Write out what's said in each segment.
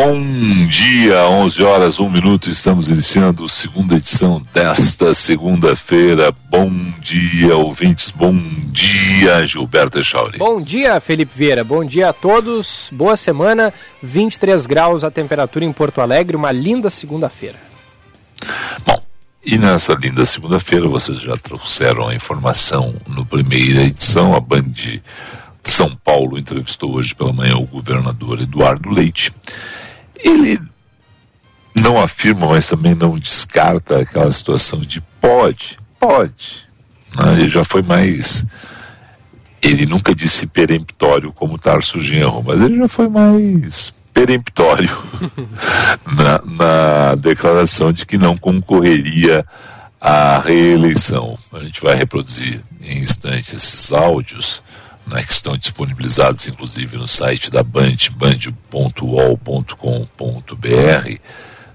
Bom dia, 11 horas, 1 minuto. Estamos iniciando a segunda edição desta segunda-feira. Bom dia, ouvintes. Bom dia, Gilberto Echauri. Bom dia, Felipe Vieira. Bom dia a todos. Boa semana. 23 graus a temperatura em Porto Alegre. Uma linda segunda-feira. Bom, e nessa linda segunda-feira vocês já trouxeram a informação no primeira edição. A Band São Paulo entrevistou hoje pela manhã o governador Eduardo Leite ele não afirma, mas também não descarta aquela situação de pode, pode. Né? Ele já foi mais. Ele nunca disse peremptório como Tarso Genro, mas ele já foi mais peremptório na, na declaração de que não concorreria à reeleição. A gente vai reproduzir em instantes esses áudios né, que estão disponibilizados inclusive no site da Band, band.ol.com.br,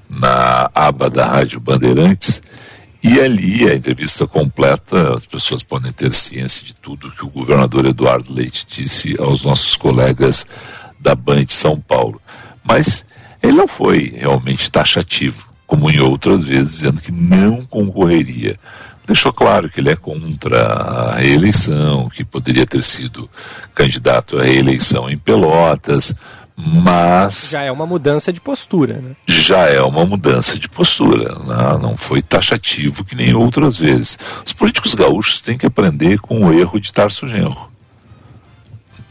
na aba da Rádio Bandeirantes. E ali a entrevista completa, as pessoas podem ter ciência de tudo que o governador Eduardo Leite disse aos nossos colegas da Band São Paulo. Mas ele não foi realmente taxativo, como em outras vezes, dizendo que não concorreria deixou claro que ele é contra a reeleição, que poderia ter sido candidato à reeleição em Pelotas, mas. Já é uma mudança de postura, né? Já é uma mudança de postura. Não, né? não foi taxativo que nem outras vezes. Os políticos gaúchos têm que aprender com o erro de Tarso Genro.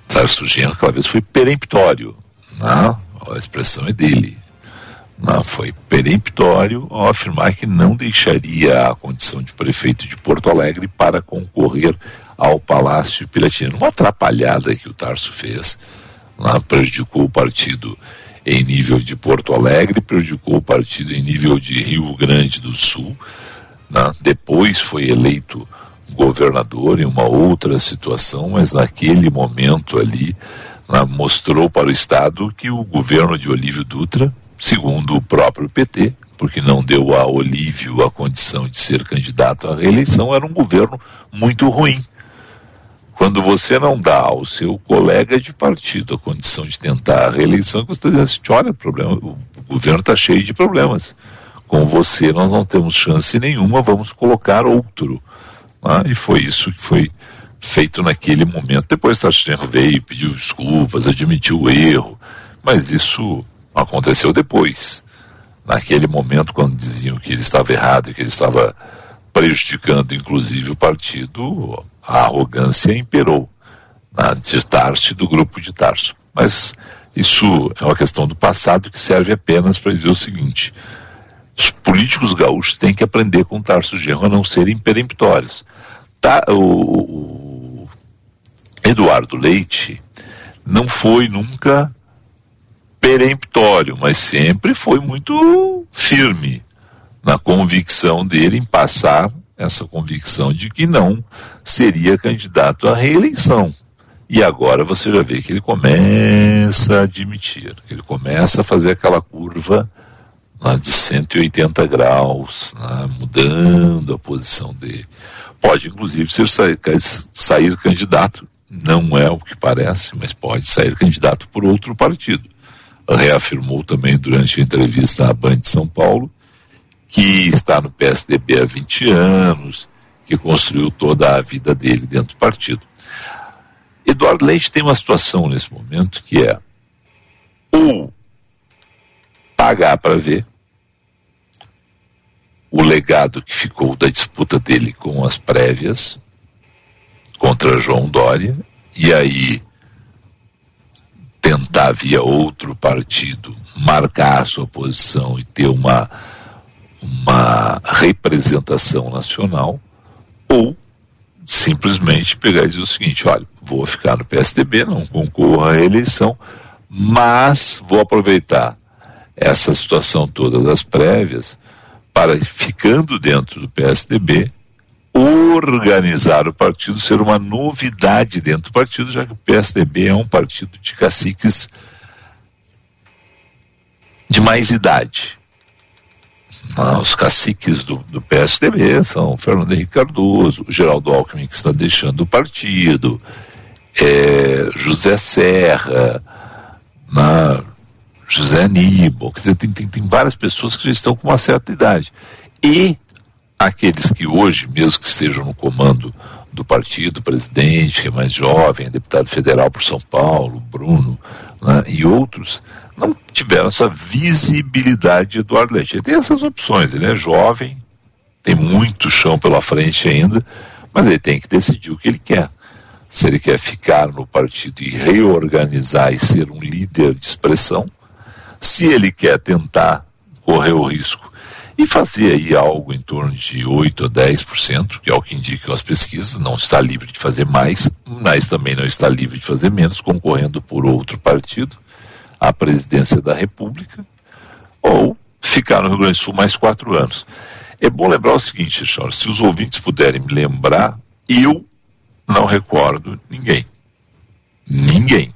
Tarso Genro, aquela vez, foi peremptório. Né? a expressão é dele não, foi peremptório ao afirmar que não deixaria a condição de prefeito de Porto Alegre para concorrer ao Palácio Piratini. Uma atrapalhada que o Tarso fez, lá, prejudicou o partido em nível de Porto Alegre, prejudicou o partido em nível de Rio Grande do Sul. Né? Depois foi eleito governador em uma outra situação, mas naquele momento ali né, mostrou para o Estado que o governo de Olívio Dutra segundo o próprio PT, porque não deu a Olívio a condição de ser candidato à reeleição, era um governo muito ruim. Quando você não dá ao seu colega de partido a condição de tentar a reeleição, você está dizendo assim, olha, problema, o governo está cheio de problemas. Com você nós não temos chance nenhuma, vamos colocar outro. Ah, e foi isso que foi feito naquele momento. Depois Tarcísio veio, pediu desculpas, admitiu o erro, mas isso Aconteceu depois. Naquele momento, quando diziam que ele estava errado e que ele estava prejudicando, inclusive, o partido, a arrogância imperou na de Tarso e do grupo de Tarso. Mas isso é uma questão do passado que serve apenas para dizer o seguinte: os políticos gaúchos têm que aprender com Tarso Genro a não serem peremptórios. Tá, o, o Eduardo Leite não foi nunca peremptório, mas sempre foi muito firme na convicção dele em passar essa convicção de que não seria candidato à reeleição. E agora você já vê que ele começa a admitir, ele começa a fazer aquela curva lá de 180 graus, né, mudando a posição dele. Pode inclusive ser sair, sair candidato, não é o que parece, mas pode sair candidato por outro partido reafirmou também durante a entrevista à Band de São Paulo que está no PSDB há 20 anos, que construiu toda a vida dele dentro do partido. Eduardo Leite tem uma situação nesse momento que é ou pagar para ver o legado que ficou da disputa dele com as prévias contra João Dória, e aí tentar via outro partido marcar a sua posição e ter uma, uma representação nacional, ou simplesmente pegar e dizer o seguinte, olha, vou ficar no PSDB, não concorro à eleição, mas vou aproveitar essa situação toda das prévias para, ficando dentro do PSDB, organizar o partido, ser uma novidade dentro do partido, já que o PSDB é um partido de caciques de mais idade. Ah, os caciques do, do, PSDB são Fernando Henrique Cardoso, Geraldo Alckmin, que está deixando o partido, é, José Serra, na, José Aníbal, quer dizer, tem, tem, tem várias pessoas que já estão com uma certa idade. E aqueles que hoje, mesmo que estejam no comando do partido, presidente, que é mais jovem, deputado federal por São Paulo, Bruno, né, e outros, não tiveram essa visibilidade de Eduardo Leite. Ele tem essas opções, ele é jovem, tem muito chão pela frente ainda, mas ele tem que decidir o que ele quer. Se ele quer ficar no partido e reorganizar e ser um líder de expressão, se ele quer tentar correr o risco e fazer aí algo em torno de 8 a 10%, que é o que indicam as pesquisas, não está livre de fazer mais, mas também não está livre de fazer menos, concorrendo por outro partido à presidência da República, ou ficar no Rio Grande do Sul mais quatro anos. É bom lembrar o seguinte, Charles, se os ouvintes puderem me lembrar, eu não recordo ninguém, ninguém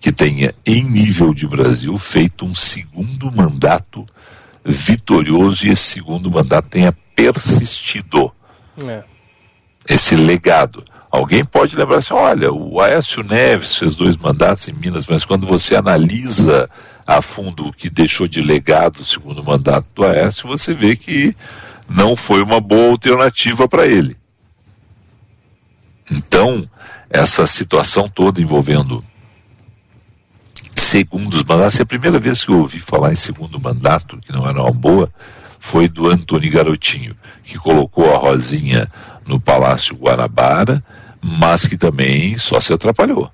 que tenha, em nível de Brasil, feito um segundo mandato vitorioso e esse segundo mandato tenha persistido. É. Esse legado. Alguém pode lembrar assim: olha, o Aécio Neves fez dois mandatos em Minas, mas quando você analisa a fundo o que deixou de legado o segundo mandato do Aécio, você vê que não foi uma boa alternativa para ele. Então, essa situação toda envolvendo segundos mandatos. A primeira vez que eu ouvi falar em segundo mandato, que não era uma boa, foi do Antônio Garotinho, que colocou a Rosinha no Palácio Guanabara, mas que também só se atrapalhou.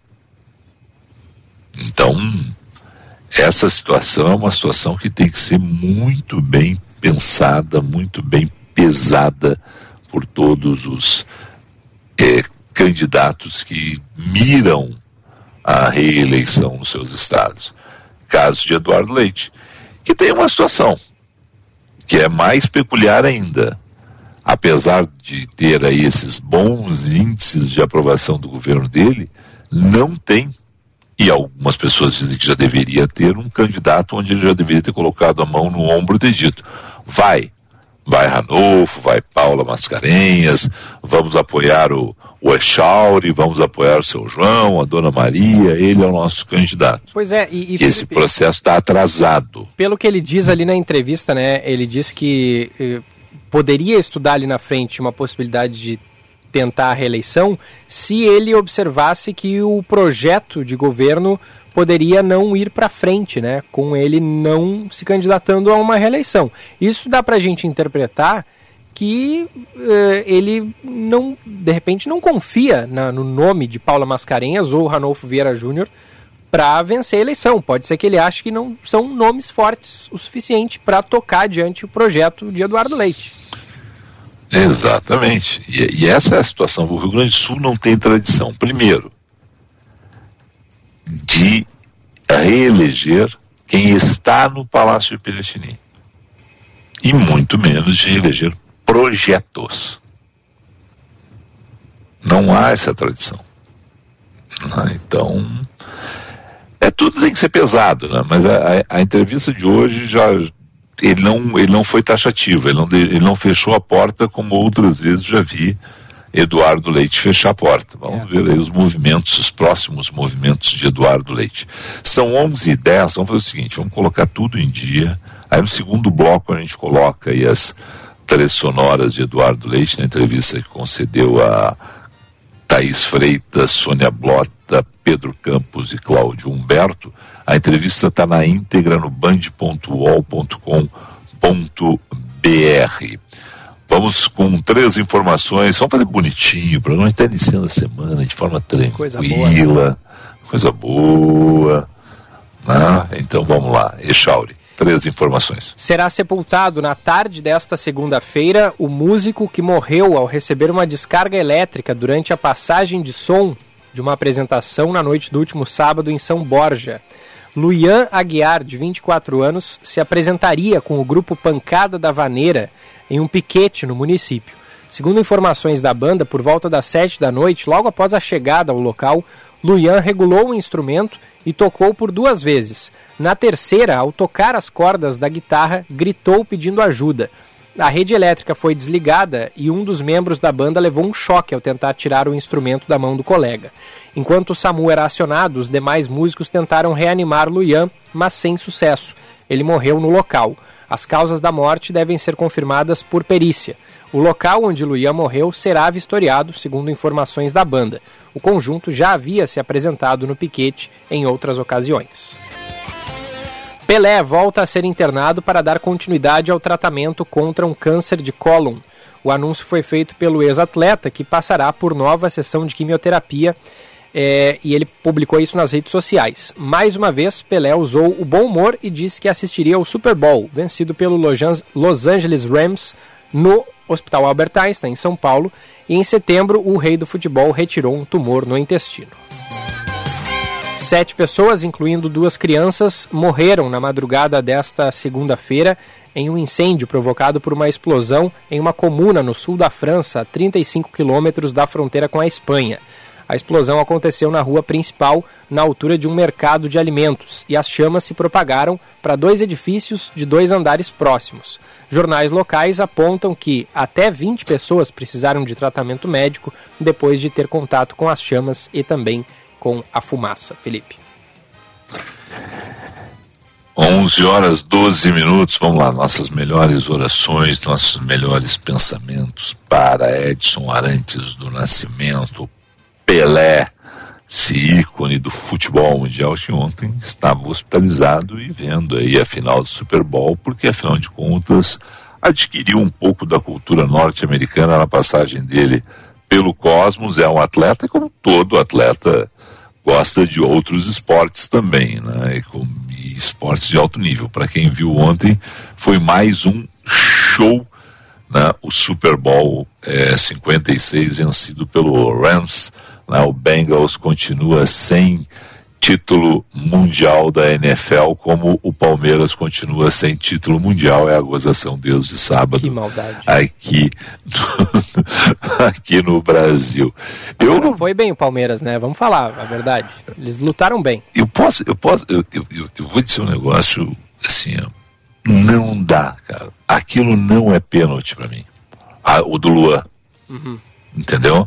Então, essa situação é uma situação que tem que ser muito bem pensada, muito bem pesada por todos os é, candidatos que miram a reeleição nos seus estados. Caso de Eduardo Leite, que tem uma situação que é mais peculiar ainda. Apesar de ter aí esses bons índices de aprovação do governo dele, não tem, e algumas pessoas dizem que já deveria ter, um candidato onde ele já deveria ter colocado a mão no ombro e ter dito: vai, vai Ranolfo, vai Paula Mascarenhas, vamos apoiar o, o Echauri, vamos apoiar o seu João, a Dona Maria, ele é o nosso candidato. Pois é, e, e esse processo está atrasado. Pelo que ele diz ali na entrevista, né, ele diz que eh, poderia estudar ali na frente uma possibilidade de tentar a reeleição se ele observasse que o projeto de governo poderia não ir para frente, né, com ele não se candidatando a uma reeleição. Isso dá para a gente interpretar que uh, ele não, de repente, não confia na, no nome de Paula Mascarenhas ou Ranolfo Vieira Júnior para vencer a eleição. Pode ser que ele ache que não são nomes fortes o suficiente para tocar adiante o projeto de Eduardo Leite. Exatamente. E, e, essa é a situação. O Rio Grande do Sul não tem tradição, primeiro, de reeleger quem está no Palácio Piratini. E muito menos de reeleger projetos. Não há essa tradição. Né? Então, é tudo tem que ser pesado, né? mas a, a, entrevista de hoje já ele não, ele não foi taxativo, ele não, ele não fechou a porta como outras vezes já vi Eduardo Leite fechar a porta. Vamos é. ver aí os movimentos, os próximos movimentos de Eduardo Leite. São 11 e 10, vamos fazer o seguinte, vamos colocar tudo em dia, aí no segundo bloco a gente coloca aí as três sonoras de Eduardo Leite na entrevista que concedeu a Thaís Freitas, Sônia Blota, Pedro Campos e Cláudio Humberto. A entrevista está na íntegra no band.ol.com.br. Vamos com três informações, vamos fazer bonitinho, o programa está iniciando a semana de forma tranquila, coisa boa. Né? Coisa boa né? Então vamos lá, Echauri três informações. Será sepultado na tarde desta segunda-feira o músico que morreu ao receber uma descarga elétrica durante a passagem de som de uma apresentação na noite do último sábado em São Borja. Luian Aguiar, de 24 anos, se apresentaria com o grupo Pancada da Vaneira em um piquete no município. Segundo informações da banda, por volta das 7 da noite, logo após a chegada ao local, Luian regulou o instrumento e tocou por duas vezes. Na terceira, ao tocar as cordas da guitarra, gritou pedindo ajuda. A rede elétrica foi desligada e um dos membros da banda levou um choque ao tentar tirar o instrumento da mão do colega. Enquanto o SAMU era acionado, os demais músicos tentaram reanimar Luian, mas sem sucesso. Ele morreu no local. As causas da morte devem ser confirmadas por perícia. O local onde Luian morreu será vistoriado, segundo informações da banda. O conjunto já havia se apresentado no piquete em outras ocasiões. Pelé volta a ser internado para dar continuidade ao tratamento contra um câncer de cólon. O anúncio foi feito pelo ex-atleta, que passará por nova sessão de quimioterapia é, e ele publicou isso nas redes sociais. Mais uma vez, Pelé usou o bom humor e disse que assistiria ao Super Bowl, vencido pelo Los Angeles Rams no Hospital Albert Einstein, em São Paulo, e em setembro o rei do futebol retirou um tumor no intestino. Sete pessoas, incluindo duas crianças, morreram na madrugada desta segunda-feira em um incêndio provocado por uma explosão em uma comuna no sul da França, a 35 quilômetros da fronteira com a Espanha. A explosão aconteceu na rua principal, na altura de um mercado de alimentos, e as chamas se propagaram para dois edifícios de dois andares próximos. Jornais locais apontam que até 20 pessoas precisaram de tratamento médico depois de ter contato com as chamas e também com a fumaça. Felipe. 11 horas 12 minutos, vamos lá, nossas melhores orações, nossos melhores pensamentos para Edson Arantes do Nascimento, Pelé, esse ícone do futebol mundial que ontem estava hospitalizado e vendo aí a final do Super Bowl, porque afinal de contas adquiriu um pouco da cultura norte-americana na passagem dele pelo Cosmos, é um atleta como todo atleta gosta de outros esportes também, né? E, e esportes de alto nível. Para quem viu ontem, foi mais um show, né? O Super Bowl é, 56 vencido pelo Rams. Né? O Bengals continua sem título mundial da NFL, como o Palmeiras continua sem título mundial, é a gozação desde sábado. Que maldade. Aqui no, aqui no Brasil. Eu não... Foi bem o Palmeiras, né? Vamos falar a verdade. Eles lutaram bem. Eu posso, eu posso, eu, eu, eu vou dizer um negócio assim, ó, não dá, cara. Aquilo não é pênalti para mim. Ah, o do Luan. Uhum. Entendeu?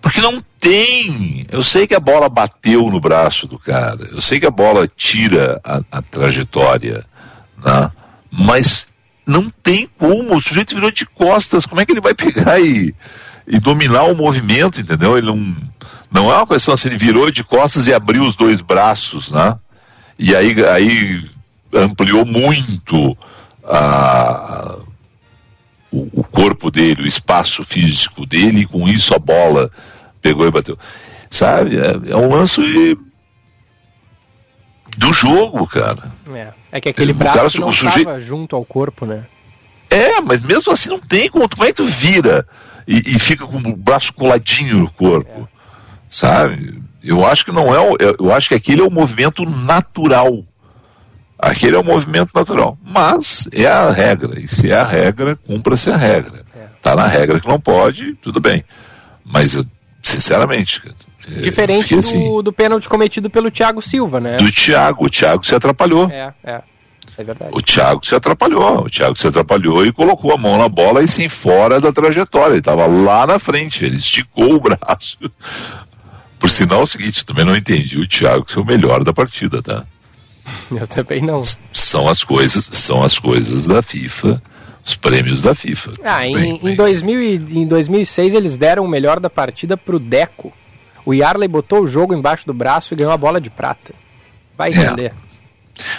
Porque não tem. Eu sei que a bola bateu no braço do cara. Eu sei que a bola tira a, a trajetória. Né? Mas não tem como. O sujeito virou de costas. Como é que ele vai pegar e, e dominar o movimento, entendeu? Ele não. Não é uma questão assim, ele virou de costas e abriu os dois braços, né? E aí, aí ampliou muito a, o, o corpo dele, o espaço físico dele, e com isso a bola pegou e bateu. Sabe? É, é um lance do jogo, cara. É, é que aquele braço cara, não estava junto ao corpo, né? É, mas mesmo assim não tem como. Como é que tu vira e, e fica com o braço coladinho no corpo? É. Sabe? Eu acho que não é. Eu acho que aquele é o movimento natural. Aquele é o movimento natural. Mas é a regra. E se é a regra, cumpra-se a regra. É. Tá na regra que não pode, tudo bem. Mas eu Sinceramente. Diferente do, assim, do pênalti cometido pelo Thiago Silva, né? Do Thiago. O Thiago se atrapalhou. É, é. É verdade. O Thiago se atrapalhou. O Thiago se atrapalhou e colocou a mão na bola e sim fora da trajetória. Ele estava lá na frente. Ele esticou o braço. Por sinal, é o seguinte, também não entendi o Thiago ser o melhor da partida, tá? Eu também não. São as coisas, são as coisas da FIFA os prêmios da FIFA. Ah, em, em, 2000 e, em 2006 eles deram o melhor da partida pro Deco. O Yarley botou o jogo embaixo do braço e ganhou a bola de prata. Vai entender. É.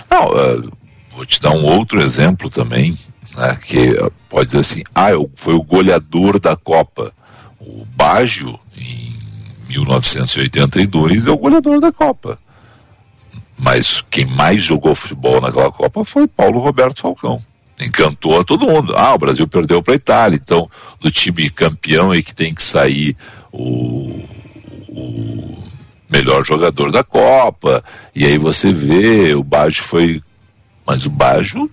Não, uh, vou te dar um outro exemplo também, né, que uh, pode dizer assim, ah, eu, foi o goleador da Copa. O Baggio, em 1982, é o goleador da Copa. Mas quem mais jogou futebol naquela Copa foi Paulo Roberto Falcão encantou a todo mundo. Ah, o Brasil perdeu para a Itália, então do time campeão é que tem que sair o, o melhor jogador da Copa. E aí você vê, o Baggio foi. Mas o Baggio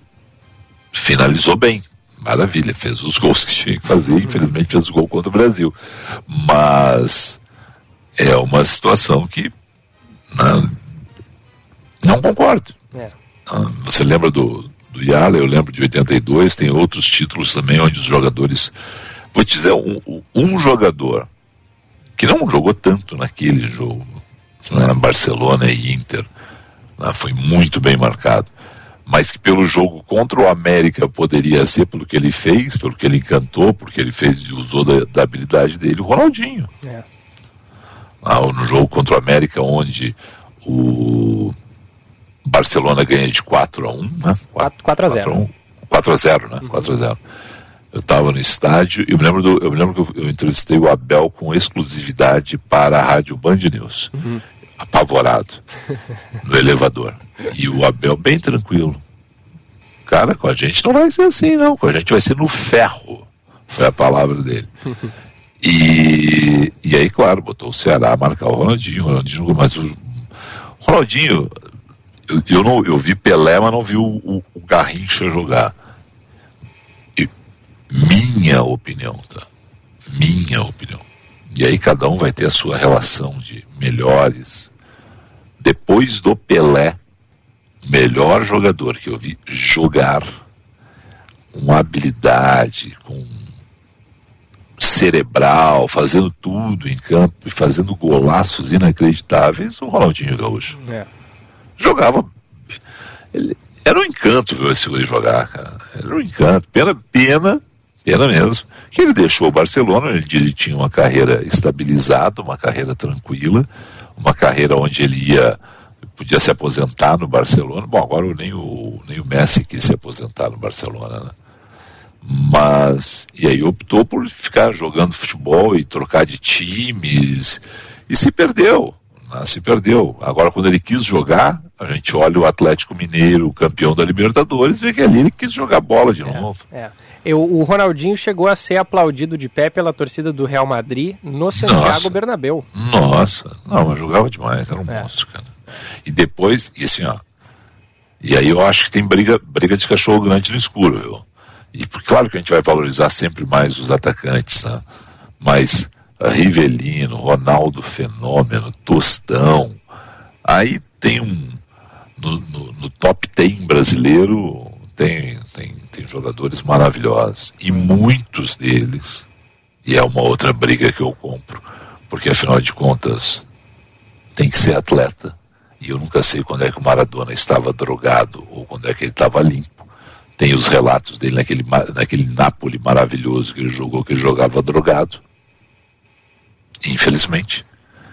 finalizou bem. maravilha, fez os gols que tinha que fazer, infelizmente fez o gol contra o Brasil. Mas é uma situação que não, não concordo. É. Ah, você lembra do, do Yala, eu lembro de 82, tem outros títulos também onde os jogadores. Vou te dizer, um, um jogador que não jogou tanto naquele jogo, né, Barcelona e Inter, né, foi muito bem marcado, mas que pelo jogo contra o América poderia ser pelo que ele fez, pelo que ele encantou, porque ele fez e usou da, da, habilidade dele, o Ronaldinho. É. Ah, no jogo contra o América, onde o Barcelona ganha de 4 a 1 né? 4, 4 a 0. 4 a 0, né? Uhum. 4 a 0. Eu estava no estádio e eu me lembro, do, eu me lembro que eu, eu, entrevistei o Abel com exclusividade para a rádio Band News. Uhum. Apavorado. no elevador. E o Abel bem tranquilo. Cara, com a gente não vai ser assim, não. Com a gente vai ser no ferro. Foi a palavra dele. E, e aí, claro, botou o Ceará a marcar o Ronaldinho. O Ronaldinho mas o Ronaldinho, eu, eu, não, eu vi Pelé, mas não vi o, o, o Garrincha jogar. E, minha opinião, tá? Minha opinião. E aí cada um vai ter a sua relação de melhores. Depois do Pelé, melhor jogador que eu vi jogar com habilidade, com cerebral, fazendo tudo em campo e fazendo golaços inacreditáveis, o Ronaldinho Gaúcho. É. Jogava. Ele, era um encanto ver esse guri jogar, cara. Era um encanto. Pena, pena, pena mesmo, que ele deixou o Barcelona, ele, tinha uma carreira estabilizada, uma carreira tranquila, uma carreira onde ele ia podia se aposentar no Barcelona. Bom, agora nem o, nem o Messi quis se aposentar no Barcelona, né? Mas, e aí optou por ficar jogando futebol e trocar de times, e se perdeu, né? se perdeu. Agora, quando ele quis jogar, a gente olha o Atlético Mineiro, campeão da Libertadores, vê que ali ele quis jogar bola de é, novo. É. Eu, o Ronaldinho chegou a ser aplaudido de pé pela torcida do Real Madrid no Santiago Nossa. Bernabéu. Nossa, não, mas jogava demais, era um é. monstro, cara. E depois, e assim, ó, e aí eu acho que tem briga, briga de cachorro grande no escuro, viu? E claro que a gente vai valorizar sempre mais os atacantes, né? mas Rivelino, Ronaldo Fenômeno, Tostão, aí tem um. No, no, no top 10 brasileiro tem, tem, tem jogadores maravilhosos. E muitos deles, e é uma outra briga que eu compro, porque afinal de contas tem que ser atleta. E eu nunca sei quando é que o Maradona estava drogado ou quando é que ele estava limpo tem os relatos dele naquele, naquele Napoli maravilhoso que ele jogou, que ele jogava drogado. Infelizmente.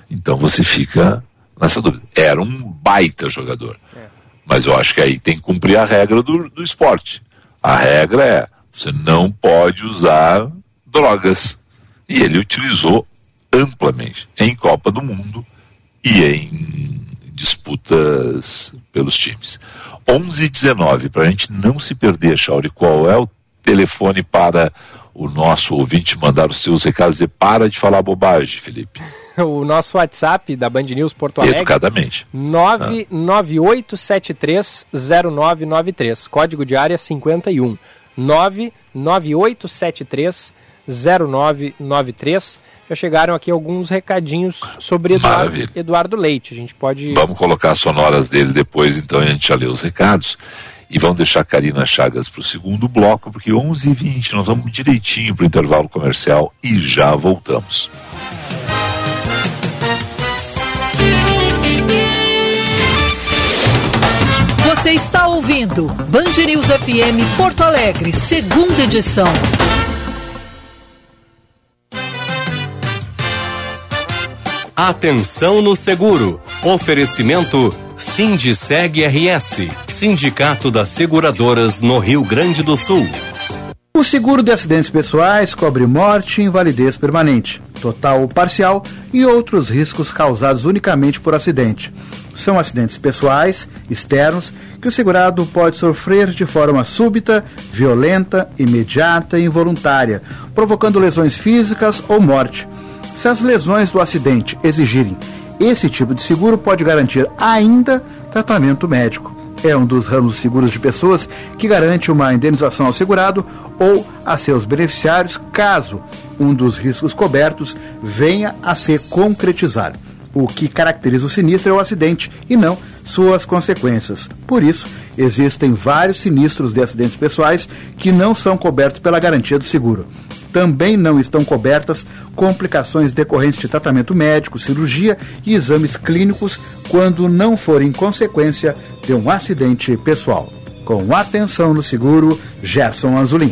Então você fica nessa dúvida. Era um baita jogador. É. Mas eu acho que aí tem que cumprir a regra do, do esporte. A regra é: você não pode usar drogas. E ele utilizou amplamente em Copa do Mundo e em disputas pelos times. 11 e 19, para a gente não se perder, Chauri, qual é o telefone para o nosso ouvinte mandar os seus recados e para de falar bobagem, Felipe. o nosso WhatsApp da Band News Porto Alegre. Educadamente. 998730993. Código de área 51. 998730993 já chegaram aqui alguns recadinhos sobre Eduardo, Eduardo, Leite. A gente pode. Vamos colocar as sonoras dele depois, então a gente já lê os recados. E vamos deixar a Karina Chagas para o segundo bloco, porque 11h20 nós vamos direitinho para o intervalo comercial e já voltamos. Você está ouvindo Band News FM Porto Alegre, segunda edição. Atenção no seguro. Oferecimento Sindiceg RS, Sindicato das Seguradoras no Rio Grande do Sul. O seguro de acidentes pessoais cobre morte e invalidez permanente, total ou parcial e outros riscos causados unicamente por acidente. São acidentes pessoais, externos, que o segurado pode sofrer de forma súbita, violenta, imediata e involuntária, provocando lesões físicas ou morte. Se as lesões do acidente exigirem esse tipo de seguro, pode garantir ainda tratamento médico. é um dos ramos seguros de pessoas que garante uma indenização ao segurado ou a seus beneficiários caso um dos riscos cobertos venha a se concretizar. O que caracteriza o sinistro é o acidente e não suas consequências. Por isso, existem vários sinistros de acidentes pessoais que não são cobertos pela garantia do seguro. Também não estão cobertas complicações decorrentes de tratamento médico, cirurgia e exames clínicos quando não forem consequência de um acidente pessoal. Com atenção no seguro, Gerson Anzolin.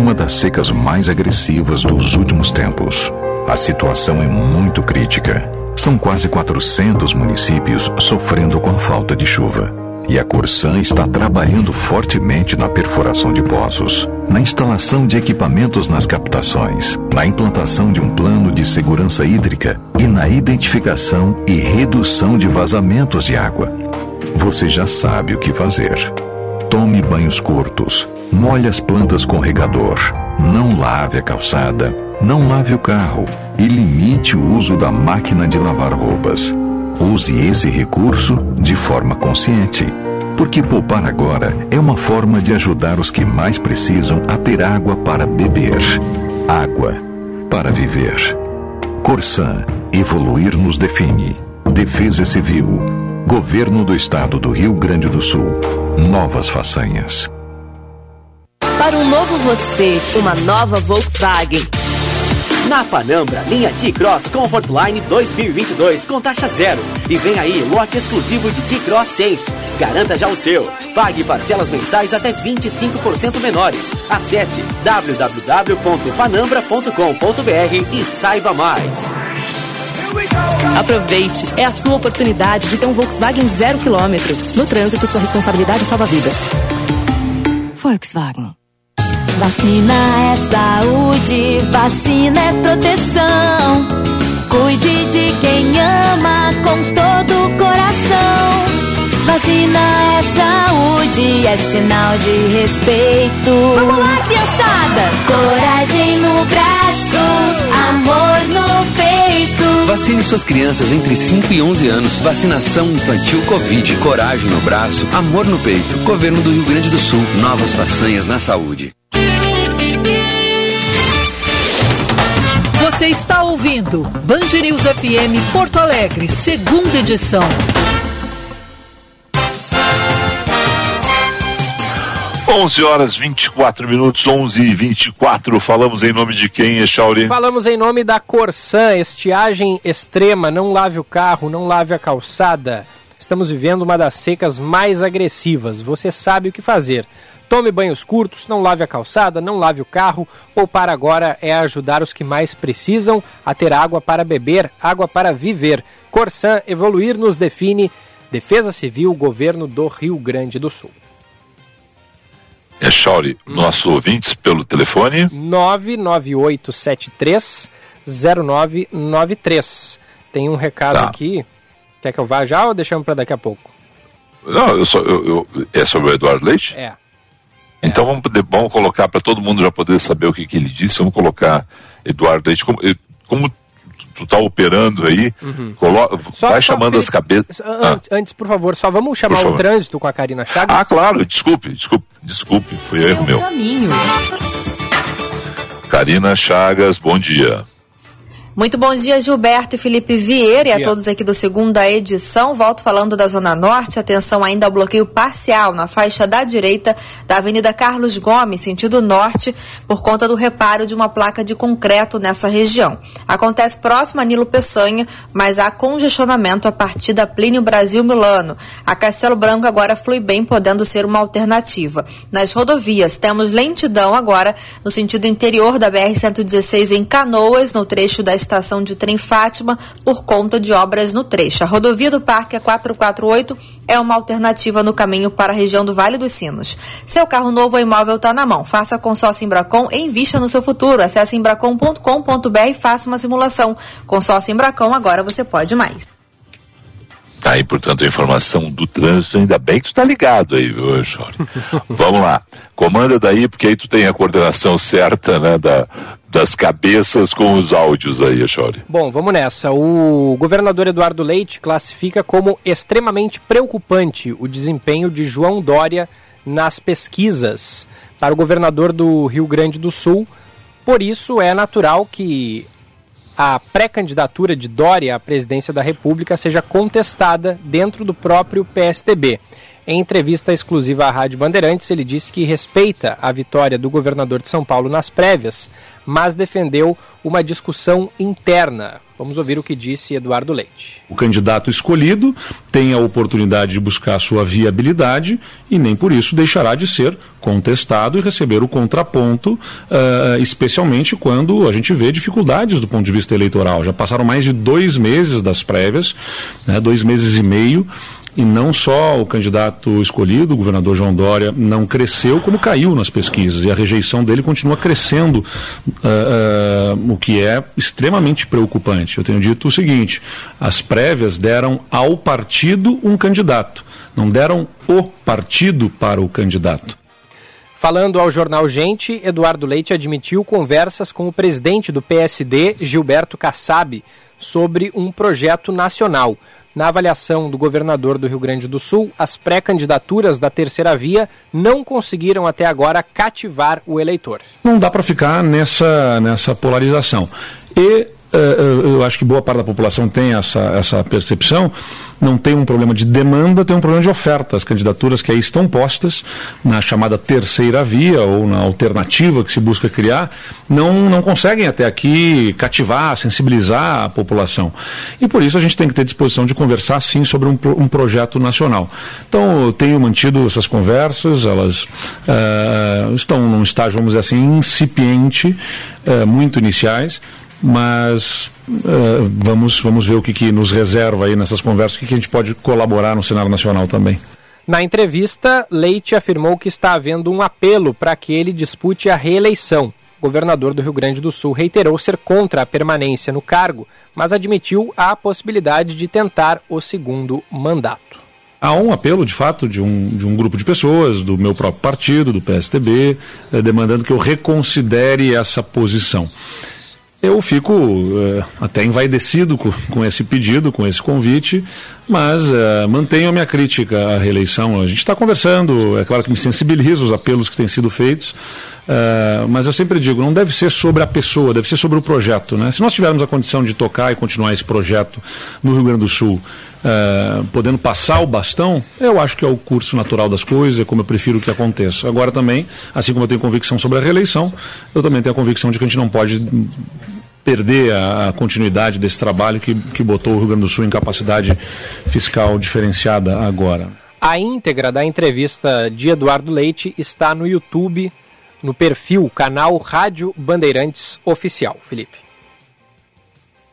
uma das secas mais agressivas dos últimos tempos. A situação é muito crítica. São quase 400 municípios sofrendo com a falta de chuva. E a Corsan está trabalhando fortemente na perfuração de poços, na instalação de equipamentos nas captações, na implantação de um plano de segurança hídrica e na identificação e redução de vazamentos de água. Você já sabe o que fazer. Tome banhos curtos, molhe as plantas com regador, não lave a calçada, não lave o carro e limite o uso da máquina de lavar roupas. Use esse recurso de forma consciente, porque poupar agora é uma forma de ajudar os que mais precisam a ter água para beber. Água para viver. Corsan, evoluir nos define. Defesa Civil. Governo do Estado do Rio Grande do Sul. Novas façanhas. Para um novo você, uma nova Volkswagen. Na Panambra, linha T-Cross Comfortline 2022 com taxa zero. E vem aí lote exclusivo de T-Cross Sense. Garanta já o seu. Pague parcelas mensais até 25% menores. Acesse www.panambra.com.br e saiba mais. Aproveite, é a sua oportunidade de ter um Volkswagen zero quilômetro. No trânsito, sua responsabilidade salva vidas. Volkswagen. Vacina é saúde, vacina é proteção. Cuide de quem ama com todo o coração. Vacina é saúde, é sinal de respeito. Vamos lá, criançada! Coragem no braço, amor no peito. Vacine suas crianças entre 5 e 11 anos. Vacinação infantil Covid. Coragem no braço, amor no peito. Governo do Rio Grande do Sul. Novas façanhas na saúde. Você está ouvindo Band News FM Porto Alegre, segunda edição. Onze horas 24 minutos, 11 e 24. Falamos em nome de quem, Echauri? Falamos em nome da Corsan, estiagem extrema, não lave o carro, não lave a calçada. Estamos vivendo uma das secas mais agressivas. Você sabe o que fazer. Tome banhos curtos, não lave a calçada, não lave o carro. Poupar agora é ajudar os que mais precisam a ter água para beber, água para viver. Corsan Evoluir nos define. Defesa Civil, Governo do Rio Grande do Sul. É Chauri, nossos ouvintes pelo telefone 99873 0993. Tem um recado tá. aqui. Quer que eu vá já ou deixamos para daqui a pouco? Não, eu só, eu, eu, é sobre o Eduardo Leite? É. Então é. vamos, poder, vamos colocar para todo mundo já poder saber o que, que ele disse. Vamos colocar Eduardo Leite como, como tu tá operando aí, uhum. colo... vai só chamando as cabeças. Antes, ah. antes, por favor, só vamos chamar o trânsito com a Karina Chagas. Ah, claro, desculpe, desculpe, desculpe, foi erro meu. Caminho. Karina Chagas, bom dia. Muito bom dia, Gilberto e Felipe Vieira e a todos aqui do segunda edição. Volto falando da Zona Norte. Atenção ainda ao bloqueio parcial na faixa da direita da Avenida Carlos Gomes, sentido norte, por conta do reparo de uma placa de concreto nessa região. Acontece próximo a Nilo Peçanha, mas há congestionamento a partir da Plínio Brasil Milano. A Castelo Branco agora flui bem, podendo ser uma alternativa. Nas rodovias, temos lentidão agora no sentido interior da BR-116 em Canoas, no trecho da estação de trem Fátima por conta de obras no trecho. A rodovia do Parque a 448 é uma alternativa no caminho para a região do Vale dos Sinos. Seu carro novo ou imóvel está na mão. Faça consórcio Embracon e invista no seu futuro. Acesse embracon.com.br e faça uma simulação. Consórcio Embracon, agora você pode mais. Tá aí, portanto, a informação do trânsito, ainda bem que tu tá ligado aí, viu, Chore? Vamos lá. Comanda daí, porque aí tu tem a coordenação certa, né, da, das cabeças com os áudios aí, Chore. Bom, vamos nessa. O governador Eduardo Leite classifica como extremamente preocupante o desempenho de João Dória nas pesquisas para o governador do Rio Grande do Sul. Por isso, é natural que a pré-candidatura de Dória à presidência da República seja contestada dentro do próprio PSDB. Em entrevista exclusiva à Rádio Bandeirantes, ele disse que respeita a vitória do governador de São Paulo nas prévias, mas defendeu uma discussão interna. Vamos ouvir o que disse Eduardo Leite. O candidato escolhido tem a oportunidade de buscar sua viabilidade e nem por isso deixará de ser contestado e receber o contraponto, uh, especialmente quando a gente vê dificuldades do ponto de vista eleitoral. Já passaram mais de dois meses das prévias, né, dois meses e meio. E não só o candidato escolhido, o governador João Dória, não cresceu, como caiu nas pesquisas. E a rejeição dele continua crescendo, uh, uh, o que é extremamente preocupante. Eu tenho dito o seguinte: as prévias deram ao partido um candidato, não deram o partido para o candidato. Falando ao jornal Gente, Eduardo Leite admitiu conversas com o presidente do PSD, Gilberto Kassab, sobre um projeto nacional. Na avaliação do governador do Rio Grande do Sul, as pré-candidaturas da terceira via não conseguiram até agora cativar o eleitor. Não dá para ficar nessa, nessa polarização. E uh, eu acho que boa parte da população tem essa, essa percepção não tem um problema de demanda, tem um problema de oferta. As candidaturas que aí estão postas na chamada terceira via ou na alternativa que se busca criar, não, não conseguem até aqui cativar, sensibilizar a população. E por isso a gente tem que ter disposição de conversar sim sobre um, um projeto nacional. Então eu tenho mantido essas conversas, elas uh, estão num estágio, vamos dizer assim, incipiente, uh, muito iniciais mas uh, vamos, vamos ver o que, que nos reserva aí nessas conversas, o que, que a gente pode colaborar no cenário nacional também. Na entrevista, Leite afirmou que está havendo um apelo para que ele dispute a reeleição. O governador do Rio Grande do Sul reiterou ser contra a permanência no cargo, mas admitiu a possibilidade de tentar o segundo mandato. Há um apelo, de fato, de um, de um grupo de pessoas, do meu próprio partido, do PSTB, eh, demandando que eu reconsidere essa posição. Eu fico uh, até envaidecido com, com, esse pedido, com esse convite, mas uh, mantenho a minha crítica à reeleição. A gente está conversando, é claro que me sensibilizo os apelos que têm sido feitos, uh, mas eu sempre digo, não deve ser sobre a pessoa, deve ser sobre o projeto. Né? Se nós tivermos a condição de tocar e continuar esse projeto no Rio Grande do Sul, uh, podendo passar o bastão, eu acho que é o curso natural das coisas, é como eu prefiro que aconteça. Agora também, assim como eu tenho convicção sobre a reeleição, eu também tenho a convicção de que a gente não pode perder a, continuidade desse trabalho que, que botou o Rio Grande do Sul em capacidade fiscal diferenciada agora. A íntegra da entrevista de Eduardo Leite está no YouTube, no perfil canal Rádio Bandeirantes Oficial. Felipe.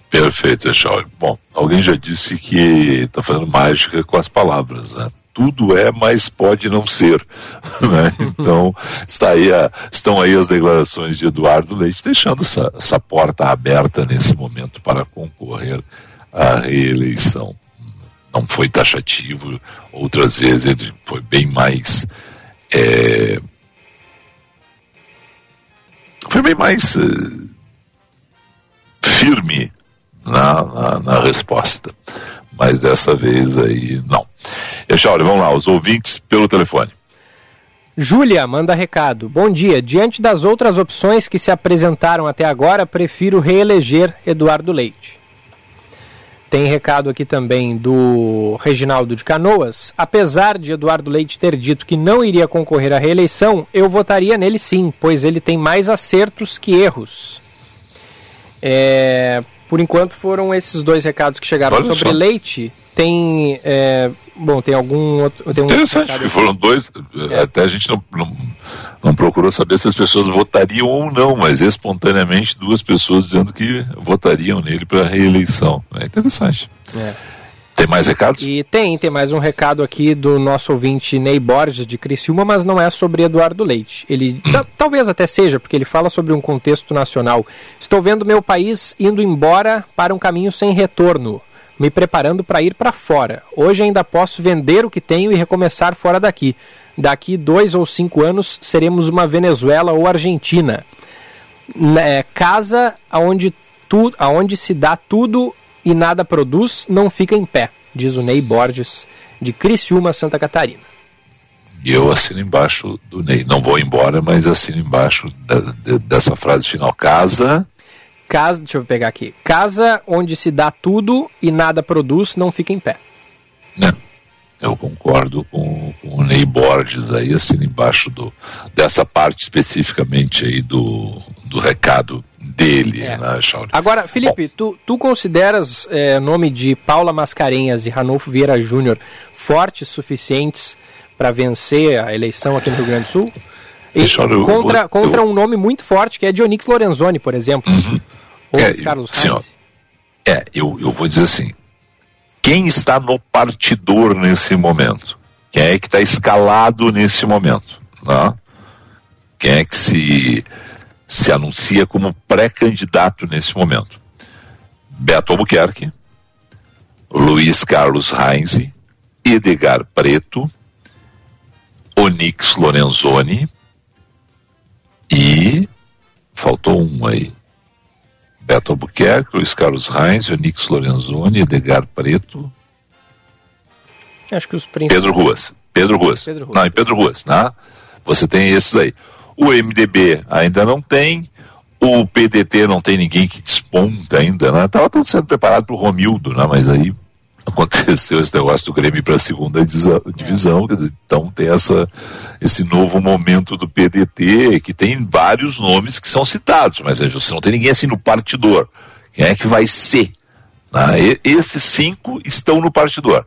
Perfeito, Echau. Bom, alguém já disse que está fazendo mágica com as palavras, né? Tudo é, mas pode não ser. Né? Então, está aí a, estão aí as declarações de Eduardo Leite, deixando essa, essa porta aberta nesse momento para concorrer à reeleição. Não foi taxativo, outras vezes ele foi bem mais. É, foi bem mais uh, firme na, na, na, resposta. Mas dessa vez aí, não. Echauri, vamos lá, os ouvintes pelo telefone. Júlia manda recado. Bom dia. Diante das outras opções que se apresentaram até agora, prefiro reeleger Eduardo Leite. Tem recado aqui também do Reginaldo de Canoas. Apesar de Eduardo Leite ter dito que não iria concorrer à reeleição, eu votaria nele sim, pois ele tem mais acertos que erros. É, Por enquanto foram esses dois recados que chegaram Olha sobre só. leite. Tem. é, bom, tem algum outro. Tem um Interessante, recado foram dois. Até a gente não, não, não procurou saber se as pessoas votariam ou não, mas espontaneamente duas pessoas dizendo que votariam nele para reeleição. É interessante. É. Tem mais recados? E tem, tem mais um recado aqui do nosso ouvinte Ney Borges de Criciúma, mas não é sobre Eduardo Leite. Ele ta- talvez até seja, porque ele fala sobre um contexto nacional. Estou vendo meu país indo embora para um caminho sem retorno, me preparando para ir para fora. Hoje ainda posso vender o que tenho e recomeçar fora daqui. Daqui dois ou cinco anos seremos uma Venezuela ou Argentina. É, casa aonde, tu, aonde se dá tudo e nada produz, não fica em pé, diz o Ney Borges, de Criciúma, Santa Catarina. E eu assino embaixo do Ney. Não vou embora, mas assino embaixo da- de- dessa frase final. Casa. Casa, deixa eu pegar aqui. Casa onde se dá tudo e nada produz, não fica em pé. Eu concordo com, com o Ney Borges aí, assino embaixo do, dessa parte especificamente aí do, do recado dele, É. né, Chauri? Agora, Felipe, tu, tu consideras é, nome de Paula Mascarenhas e Ranolfo Vieira Júnior fortes suficientes para vencer a eleição aqui no Rio Grande do Sul? E Deixa eu- eu contra contra um nome muito forte que é Dionix Lorenzoni, por exemplo. Ou É, os Carlos. Reis. É, eu, eu vou dizer assim: quem está no partidor nesse momento? Quem é que está escalado nesse momento? Né? Quem é que se, se anuncia como pré-candidato nesse momento? Beto Albuquerque, Luiz Carlos Heinz, Edgar Preto, Onix Lorenzoni e faltou um aí. Beto Albuquerque, Luiz Carlos Reis, Onix Lorenzoni, Edgar Preto, Acho que os principais. Pedro Ruas. Pedro Ruas. Pedro Ruas. Não, em Pedro Ruas, né? Você tem esses aí. O MDB ainda não tem. O PDT não tem ninguém que desponta ainda, né? Estava tudo sendo preparado para o Romildo, né? Mas aí aconteceu esse negócio do Grêmio para a segunda divisão, dizer, então tem essa, esse novo momento do PDT, que tem vários nomes que são citados, mas você não tem ninguém assim no partidor. Quem é que vai ser? E- esses cinco estão no partidor.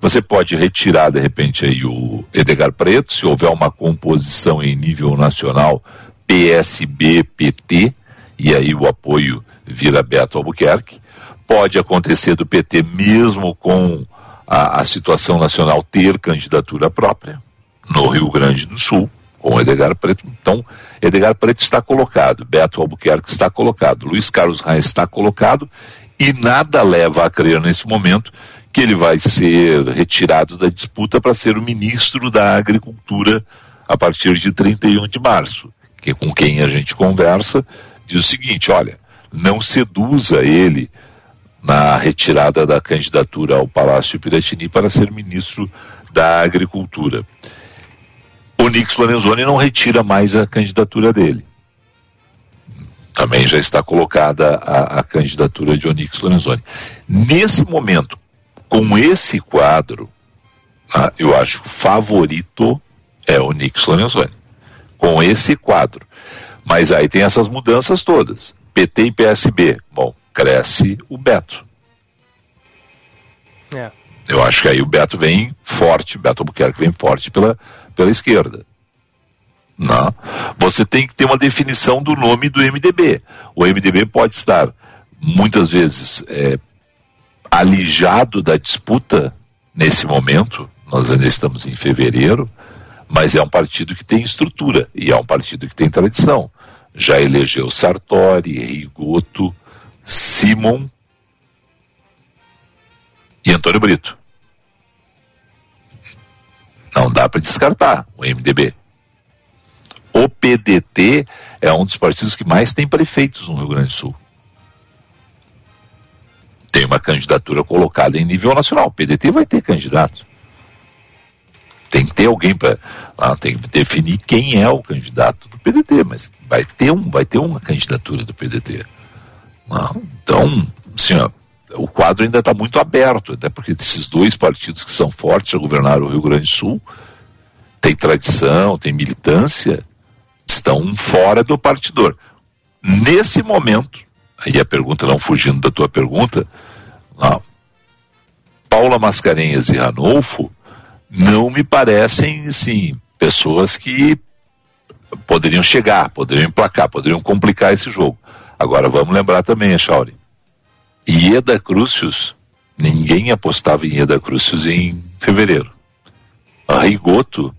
Você pode retirar, de repente, aí o Edgar Preto, se houver uma composição em nível nacional PSB, PT, e aí o apoio vira Beto Albuquerque. Pode acontecer do PT, mesmo com a, a situação nacional, ter candidatura própria no Rio Grande do Sul, com Edgar Preto. Então, Edgar Preto está colocado, Beto Albuquerque está colocado, Luiz Carlos Reis está colocado, e nada leva a crer nesse momento que ele vai ser retirado da disputa para ser o ministro da Agricultura a partir de 31 de março, que com quem a gente conversa diz o seguinte, olha, não seduza ele na retirada da candidatura ao Palácio Piratini para ser ministro da Agricultura. O Nix Lorenzoni não retira mais a candidatura dele. Também já está colocada a, a candidatura de Onix Lorenzoni. Nesse momento, com esse quadro, ah, eu acho que o favorito é o Nix Lorenzoni. Com esse quadro. Mas aí tem essas mudanças todas. PT e PSB. Bom, cresce o Beto. É. Eu acho que aí o Beto vem forte, Beto Albuquerque vem forte pela, pela esquerda. Não. Você tem que ter uma definição do nome do MDB. O MDB pode estar, muitas vezes, é, alijado da disputa nesse momento, nós ainda estamos em fevereiro, mas é um partido que tem estrutura e é um partido que tem tradição. Já elegeu Sartori, Rigoto, Simon e Antônio Brito. Não dá para descartar o MDB. O PDT é um dos partidos que mais tem prefeitos no Rio Grande do Sul. Tem uma candidatura colocada em nível nacional. O PDT vai ter candidato. Tem que ter alguém para. Ah, tem que definir quem é o candidato do PDT, mas vai ter, um, vai ter uma candidatura do PDT. Ah, então, assim, ó, o quadro ainda está muito aberto, até porque esses dois partidos que são fortes a governar o Rio Grande do Sul tem tradição, tem militância, estão fora do partidor. Nesse momento, aí a pergunta não fugindo da tua pergunta, ah, Paula Mascarenhas e Ranolfo não me parecem, sim, pessoas que poderiam chegar, poderiam emplacar, poderiam complicar esse jogo. Agora vamos lembrar também, Chauri. Ieda Crucius, ninguém apostava em Ieda Crucius em fevereiro. A Rigoto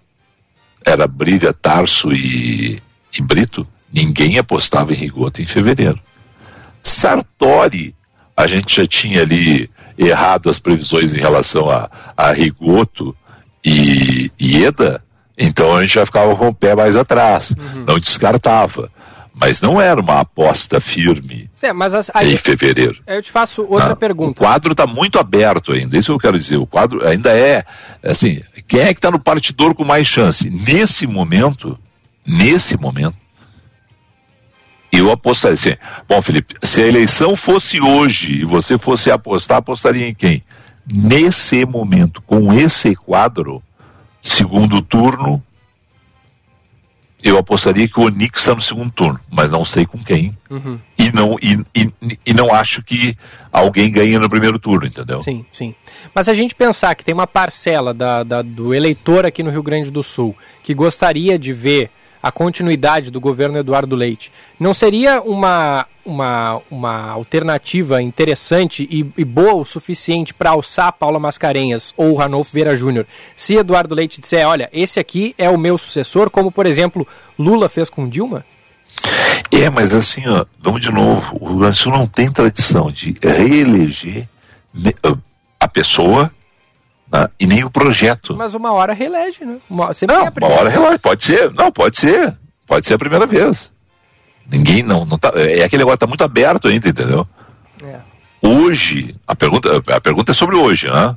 era briga Tarso e, e Brito, ninguém apostava em Rigoto em fevereiro. Sartori, a gente já tinha ali errado as previsões em relação a, a Rigoto e Ieda, então a gente já ficava com o pé mais atrás, uhum. não descartava. Mas não era uma aposta firme as, aí, em fevereiro. Eu te faço outra pergunta. O quadro está muito aberto ainda, isso que eu quero dizer. O quadro ainda é, assim, quem é que está no partidor com mais chance? Nesse momento, nesse momento, eu apostaria assim, bom Felipe, se a eleição fosse hoje e você fosse apostar, apostaria em quem? Nesse momento, com esse quadro, segundo turno, eu apostaria que o Onix está no segundo turno, mas não sei com quem. Uhum. E, não, e, e, e, não acho que alguém ganhe no primeiro turno, entendeu? Sim, sim. Mas se a gente pensar que tem uma parcela da, da, do eleitor aqui no Rio Grande do Sul que gostaria de ver a continuidade do governo Eduardo Leite. Não seria uma, uma, uma alternativa interessante e, e boa o suficiente para alçar Paula Mascarenhas ou Ranolfo Vieira Júnior se Eduardo Leite disser, olha, esse aqui é o meu sucessor, como por exemplo Lula fez com Dilma? É, mas assim, ó, vamos de novo, o Sul não tem tradição de reeleger a pessoa né? e nem o projeto. Mas uma hora reelege, né? Uma, não, é uma hora reelege, pode ser, não, pode ser, pode ser a primeira vez. Ninguém não, não tá, é aquele negócio tá muito aberto ainda, entendeu? É. Hoje, a pergunta, a pergunta é sobre hoje, né?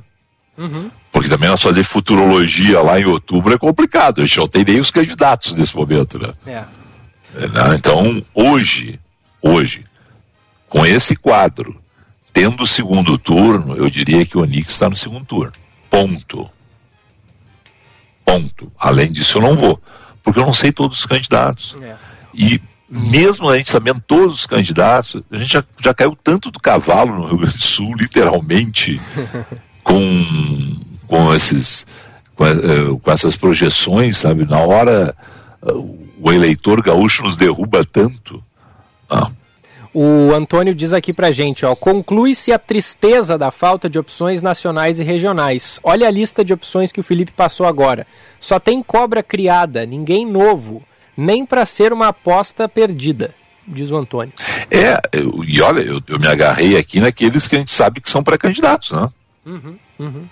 Uhum. Porque também nós fazer futurologia lá em outubro é complicado, a gente não tem nem os candidatos nesse momento, né? É. É, né? Então, hoje, hoje, com esse quadro, tendo o segundo turno, eu diria que o Onix está no segundo turno. Ponto. Ponto. Além disso, eu não vou. Porque eu não sei todos os candidatos. É. E mesmo a gente sabendo todos os candidatos, a gente já, já caiu tanto do cavalo no Rio Grande do Sul, literalmente, com, com, esses, com, uh, com essas projeções, sabe? Na hora, uh, o eleitor gaúcho nos derruba tanto. Ah, o Antônio diz aqui pra gente, ó, conclui-se a tristeza da falta de opções nacionais e regionais. Olha a lista de opções que o Felipe passou agora. Só tem cobra criada, ninguém novo, nem para ser uma aposta perdida, diz o Antônio. É, eu, e olha, eu, eu, me agarrei aqui naqueles que a gente sabe que são pré-candidatos, né? Uhum, uhum.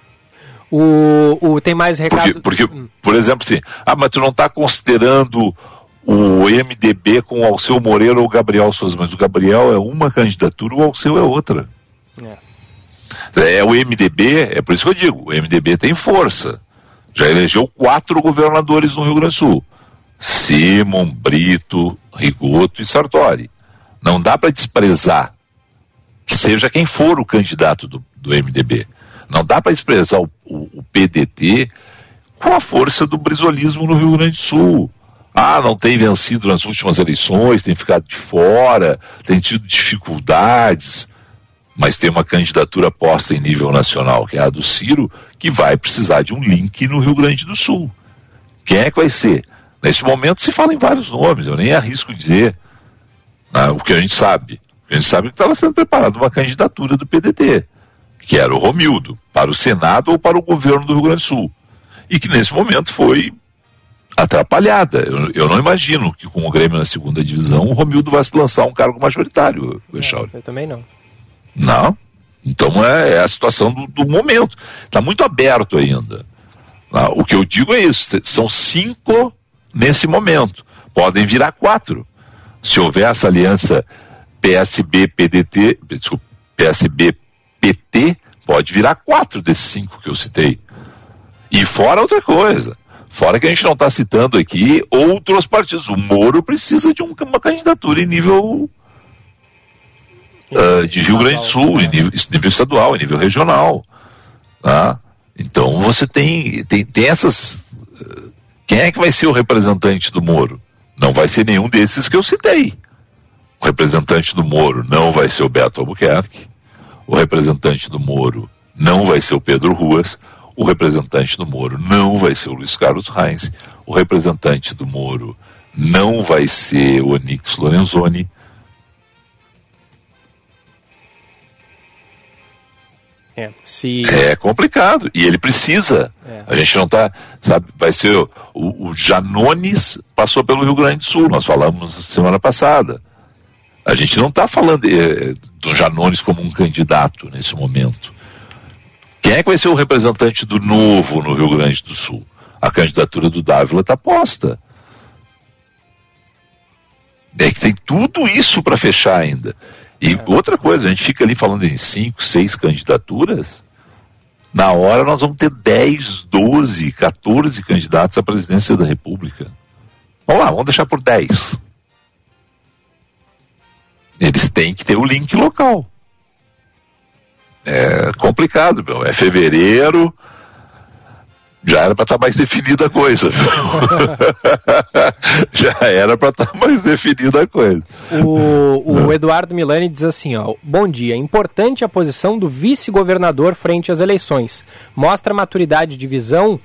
O, o, tem mais recado. Porque, porque hum. por exemplo, assim, ah, mas tu não está considerando o MDB com o Alceu Moreira ou o Gabriel Souza, mas o Gabriel é uma candidatura, o Alceu é outra. É. é o MDB, é por isso que eu digo, o MDB tem força. Já elegeu quatro governadores no Rio Grande do Sul. Simon, Brito, Rigoto e Sartori. Não dá para desprezar, seja quem for o candidato do, do MDB. Não dá para desprezar o, o, o PDT com a força do brisolismo no Rio Grande do Sul ah, não tem vencido nas últimas eleições, tem ficado de fora, tem tido dificuldades, mas tem uma candidatura posta em nível nacional, que é a do Ciro, que vai precisar de um link no Rio Grande do Sul. Quem é que vai ser? Nesse momento se fala em vários nomes, eu nem arrisco dizer né, o que a gente sabe. A gente sabe que estava sendo preparada uma candidatura do PDT, que era o Romildo, para o Senado ou para o governo do Rio Grande do Sul. E que nesse momento foi atrapalhada. Eu, eu, não imagino que com o Grêmio na segunda divisão o Romildo vai se lançar um cargo majoritário, Echauri. Eu também não. Não. Então é, é a situação do, do momento. Está muito aberto ainda. Ah, o que eu digo é isso: são cinco nesse momento. Podem virar quatro. Se houver essa aliança PSB-PDT, desculpa, PSB-PT, pode virar quatro desses cinco que eu citei. E fora outra coisa. Fora que a gente não está citando aqui outros partidos. O Moro precisa de um, uma candidatura em nível uh, de Rio Grande do Sul, em nível, nível, estadual, em nível regional. Tá? Então você tem, tem, tem essas. Quem é que vai ser o representante do Moro? Não vai ser nenhum desses que eu citei. O representante do Moro não vai ser o Beto Albuquerque. O representante do Moro não vai ser o Pedro Ruas. O representante do Moro não vai ser o Luiz Carlos Reis. O representante do Moro não vai ser o Onix Lorenzoni. É, se... é complicado. E ele precisa. É. A gente não está. Sabe, vai ser. O, o Janones passou pelo Rio Grande do Sul, nós falamos semana passada. A gente não está falando é, do Janones como um candidato nesse momento. Quem é que vai ser o representante do novo no Rio Grande do Sul? A candidatura do Dávila está posta. É que tem tudo isso para fechar ainda. E é. outra coisa, a gente fica ali falando em cinco, seis candidaturas. Na hora nós vamos ter 10, 12, 14 candidatos à presidência da República. Vamos lá, vamos deixar por 10. Eles têm que ter o link local. É complicado, meu. É fevereiro, já era para estar tá mais definida a coisa. já era para estar tá mais definida a coisa. O, o Eduardo Milani diz assim: ó, bom dia. Importante a posição do vice-governador frente às eleições. Mostra maturidade de visão.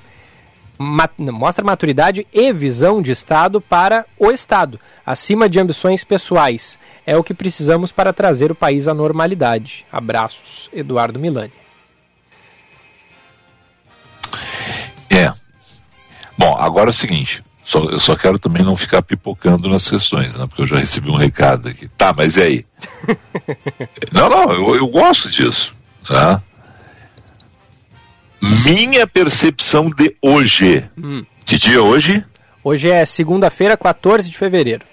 Ma, mostra maturidade e visão de Estado para o Estado, acima de ambições pessoais. É o que precisamos para trazer o país à normalidade. Abraços, Eduardo Milani. É. Bom, agora é o seguinte. Só, eu só quero também não ficar pipocando nas questões, né? Porque eu já recebi um recado aqui. Tá, mas e aí? não, não, eu, eu gosto disso. Tá? Minha percepção de hoje. Hum. Que dia é hoje? Hoje é segunda-feira, 14 de fevereiro.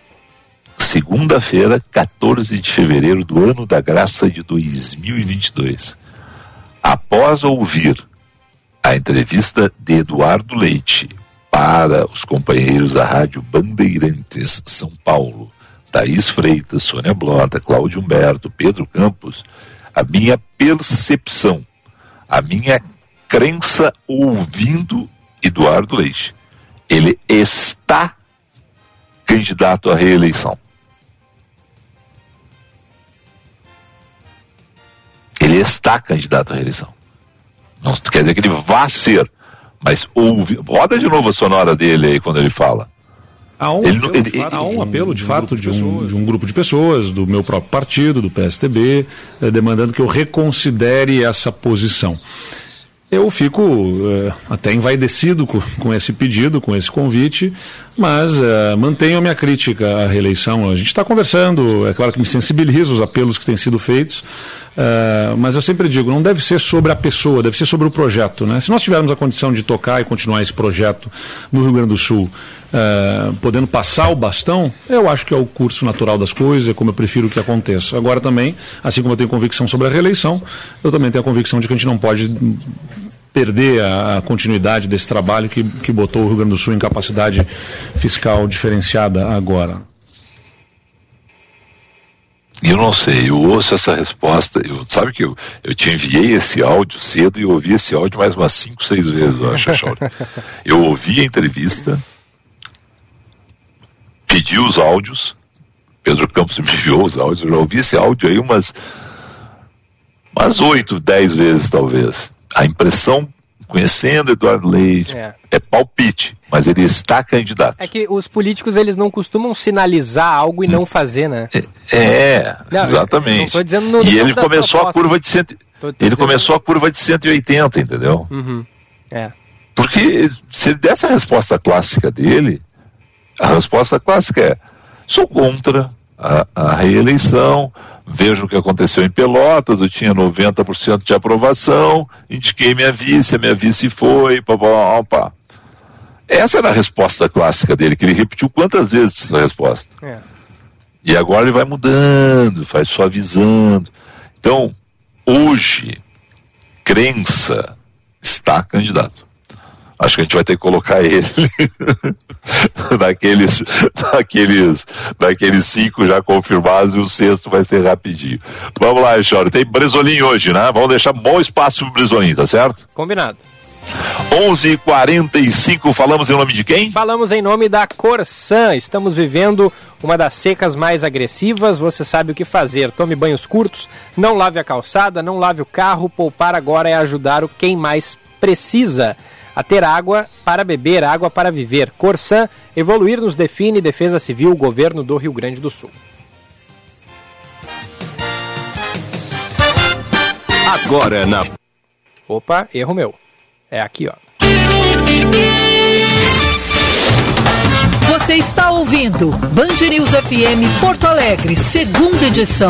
Segunda-feira, 14 de fevereiro do ano da graça de 2022. Após ouvir a entrevista de Eduardo Leite para os companheiros da Rádio Bandeirantes São Paulo, Thaís Freitas, Sônia Blota, Cláudio Humberto, Pedro Campos, a minha percepção, a minha crença ouvindo Eduardo Leite. Ele está candidato à reeleição. Ele está candidato à reeleição. Não quer dizer que ele vá ser, mas ouve. Roda de novo a sonora dele aí quando ele fala. Há um, ele, apelo, ele, de fato, há um apelo, de, fato, de um, de um, grupo de pessoas, do meu próprio partido, do PSTB, eh, demandando que eu reconsidere essa posição. Eu fico eh, até envaidecido com, com, esse pedido, com esse convite, mas eh, mantenho a minha crítica à reeleição. A gente está conversando, é claro que me sensibiliza os apelos que têm sido feitos, Uh, mas eu sempre digo, não deve ser sobre a pessoa, deve ser sobre o projeto. Né? Se nós tivermos a condição de tocar e continuar esse projeto no Rio Grande do Sul, uh, podendo passar o bastão, eu acho que é o curso natural das coisas, é como eu prefiro que aconteça. Agora também, assim como eu tenho convicção sobre a reeleição, eu também tenho a convicção de que a gente não pode perder a, a, continuidade desse trabalho que, que botou o Rio Grande do Sul em capacidade fiscal diferenciada agora. E eu não sei, eu ouço essa resposta, eu, sabe que eu, eu te enviei esse áudio cedo e eu ouvi esse áudio mais umas 5, 6 vezes, eu acho, Chauri. Eu ouvi a entrevista, pedi os áudios, Pedro Campos me enviou os áudios, eu já ouvi esse áudio aí umas umas 8, 10 vezes talvez. A impressão conhecendo Eduardo Leite, é. é. palpite, mas ele está candidato. É que os políticos eles não costumam sinalizar algo e não fazer, né? É, é não, exatamente. Não dizendo no, e ele começou a curva de cento, ele começou a curva de 180, entendeu? Uhum. É. Porque se ele desse a resposta clássica dele, a resposta clássica é: sou contra a, a reeleição, vejo o que aconteceu em Pelotas, eu tinha 90% de aprovação, indiquei minha vice, a minha vice foi, pá, pá, pá. Essa era a resposta clássica dele, que ele repetiu quantas vezes essa resposta. É. E agora ele vai mudando, vai suavizando. Então, hoje, crença está candidato acho que a gente vai ter que colocar ele naqueles, naqueles, naqueles cinco já confirmados e o sexto vai ser rapidinho. Vamos lá, Echoro. Tem Bresolim hoje, né? Vamos deixar bom espaço pro Bresolim, tá certo? Combinado. 11:45 falamos em nome de quem? Falamos em nome da Corsan. Estamos vivendo uma das secas mais agressivas. Você sabe o que fazer. Tome banhos curtos, não lave a calçada, não lave o carro. Poupar agora é ajudar o quem mais precisa a ter água para beber, água para viver. Corsan, evoluir nos define Defesa Civil, Governo do Rio Grande do Sul. Agora na. Opa, erro meu. É aqui, ó. Você está ouvindo Band News FM Porto Alegre, segunda edição.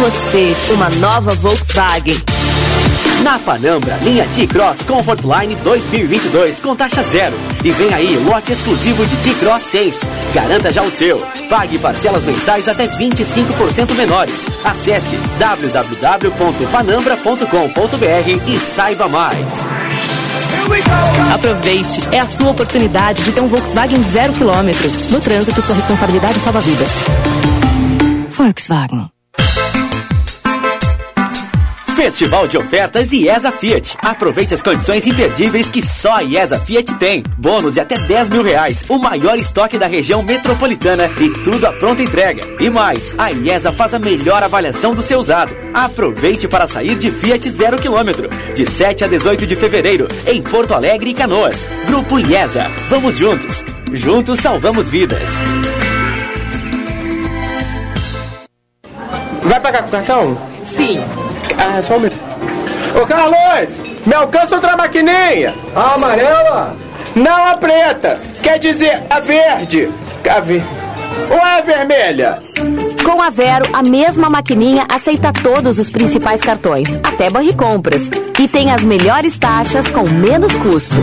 Você, uma nova Volkswagen. Na Panambra, linha T-Cross Comfort Line 2022 com taxa zero. E vem aí, lote exclusivo de T-Cross 6. Garanta já o seu. Pague parcelas mensais até 25% menores. Acesse www.panambra.com.br e saiba mais. Aproveite, é a sua oportunidade de ter um Volkswagen zero quilômetro. No trânsito, sua responsabilidade salva vidas. Volkswagen. Festival de ofertas IESA Fiat. Aproveite as condições imperdíveis que só a IESA Fiat tem. Bônus de até 10 mil reais, o maior estoque da região metropolitana e tudo à pronta entrega. E mais, a IESA faz a melhor avaliação do seu usado. Aproveite para sair de Fiat zero quilômetro. De 7 a 18 de fevereiro, em Porto Alegre e Canoas. Grupo IESA. Vamos juntos. Juntos salvamos vidas. Vai pagar com o cartão? Sim. Ah, só um minuto. Ô Carlos, me alcança outra maquininha. A amarela? Não a preta. Quer dizer, a verde. A ver... Ou é a vermelha? Com a Vero, a mesma maquininha aceita todos os principais cartões, até Banricompras. E tem as melhores taxas com menos custo.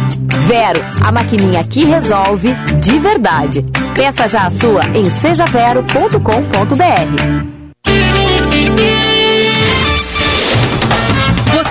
Vero, a maquininha que resolve de verdade. Peça já a sua em sejavero.com.br.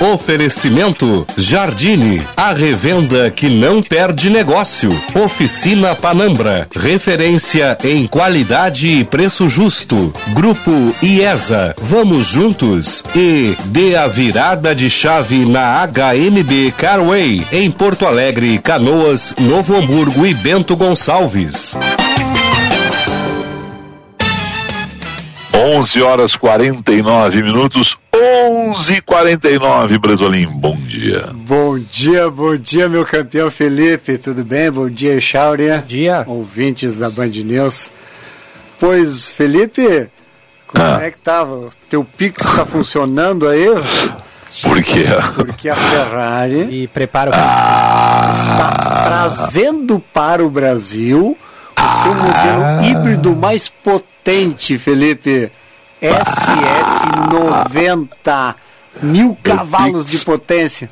Oferecimento Jardine, a revenda que não perde negócio. Oficina Panambra, referência em qualidade e preço justo. Grupo IESA, vamos juntos. E dê a virada de chave na HMB Carway, em Porto Alegre, Canoas, Novo Hamburgo e Bento Gonçalves. 11 horas 49 minutos, 11:49 Brasolim. Bom dia. Bom dia, bom dia, meu campeão Felipe. Tudo bem? Bom dia, Cháuria. Bom dia. Ouvintes da Band News. Pois, Felipe, como Ah. é que tava? Teu Pix está funcionando aí? Por quê? Porque a Ferrari E prepara o está trazendo para o Brasil o seu modelo híbrido mais potente, Felipe. SF90. Mil cavalos de potência.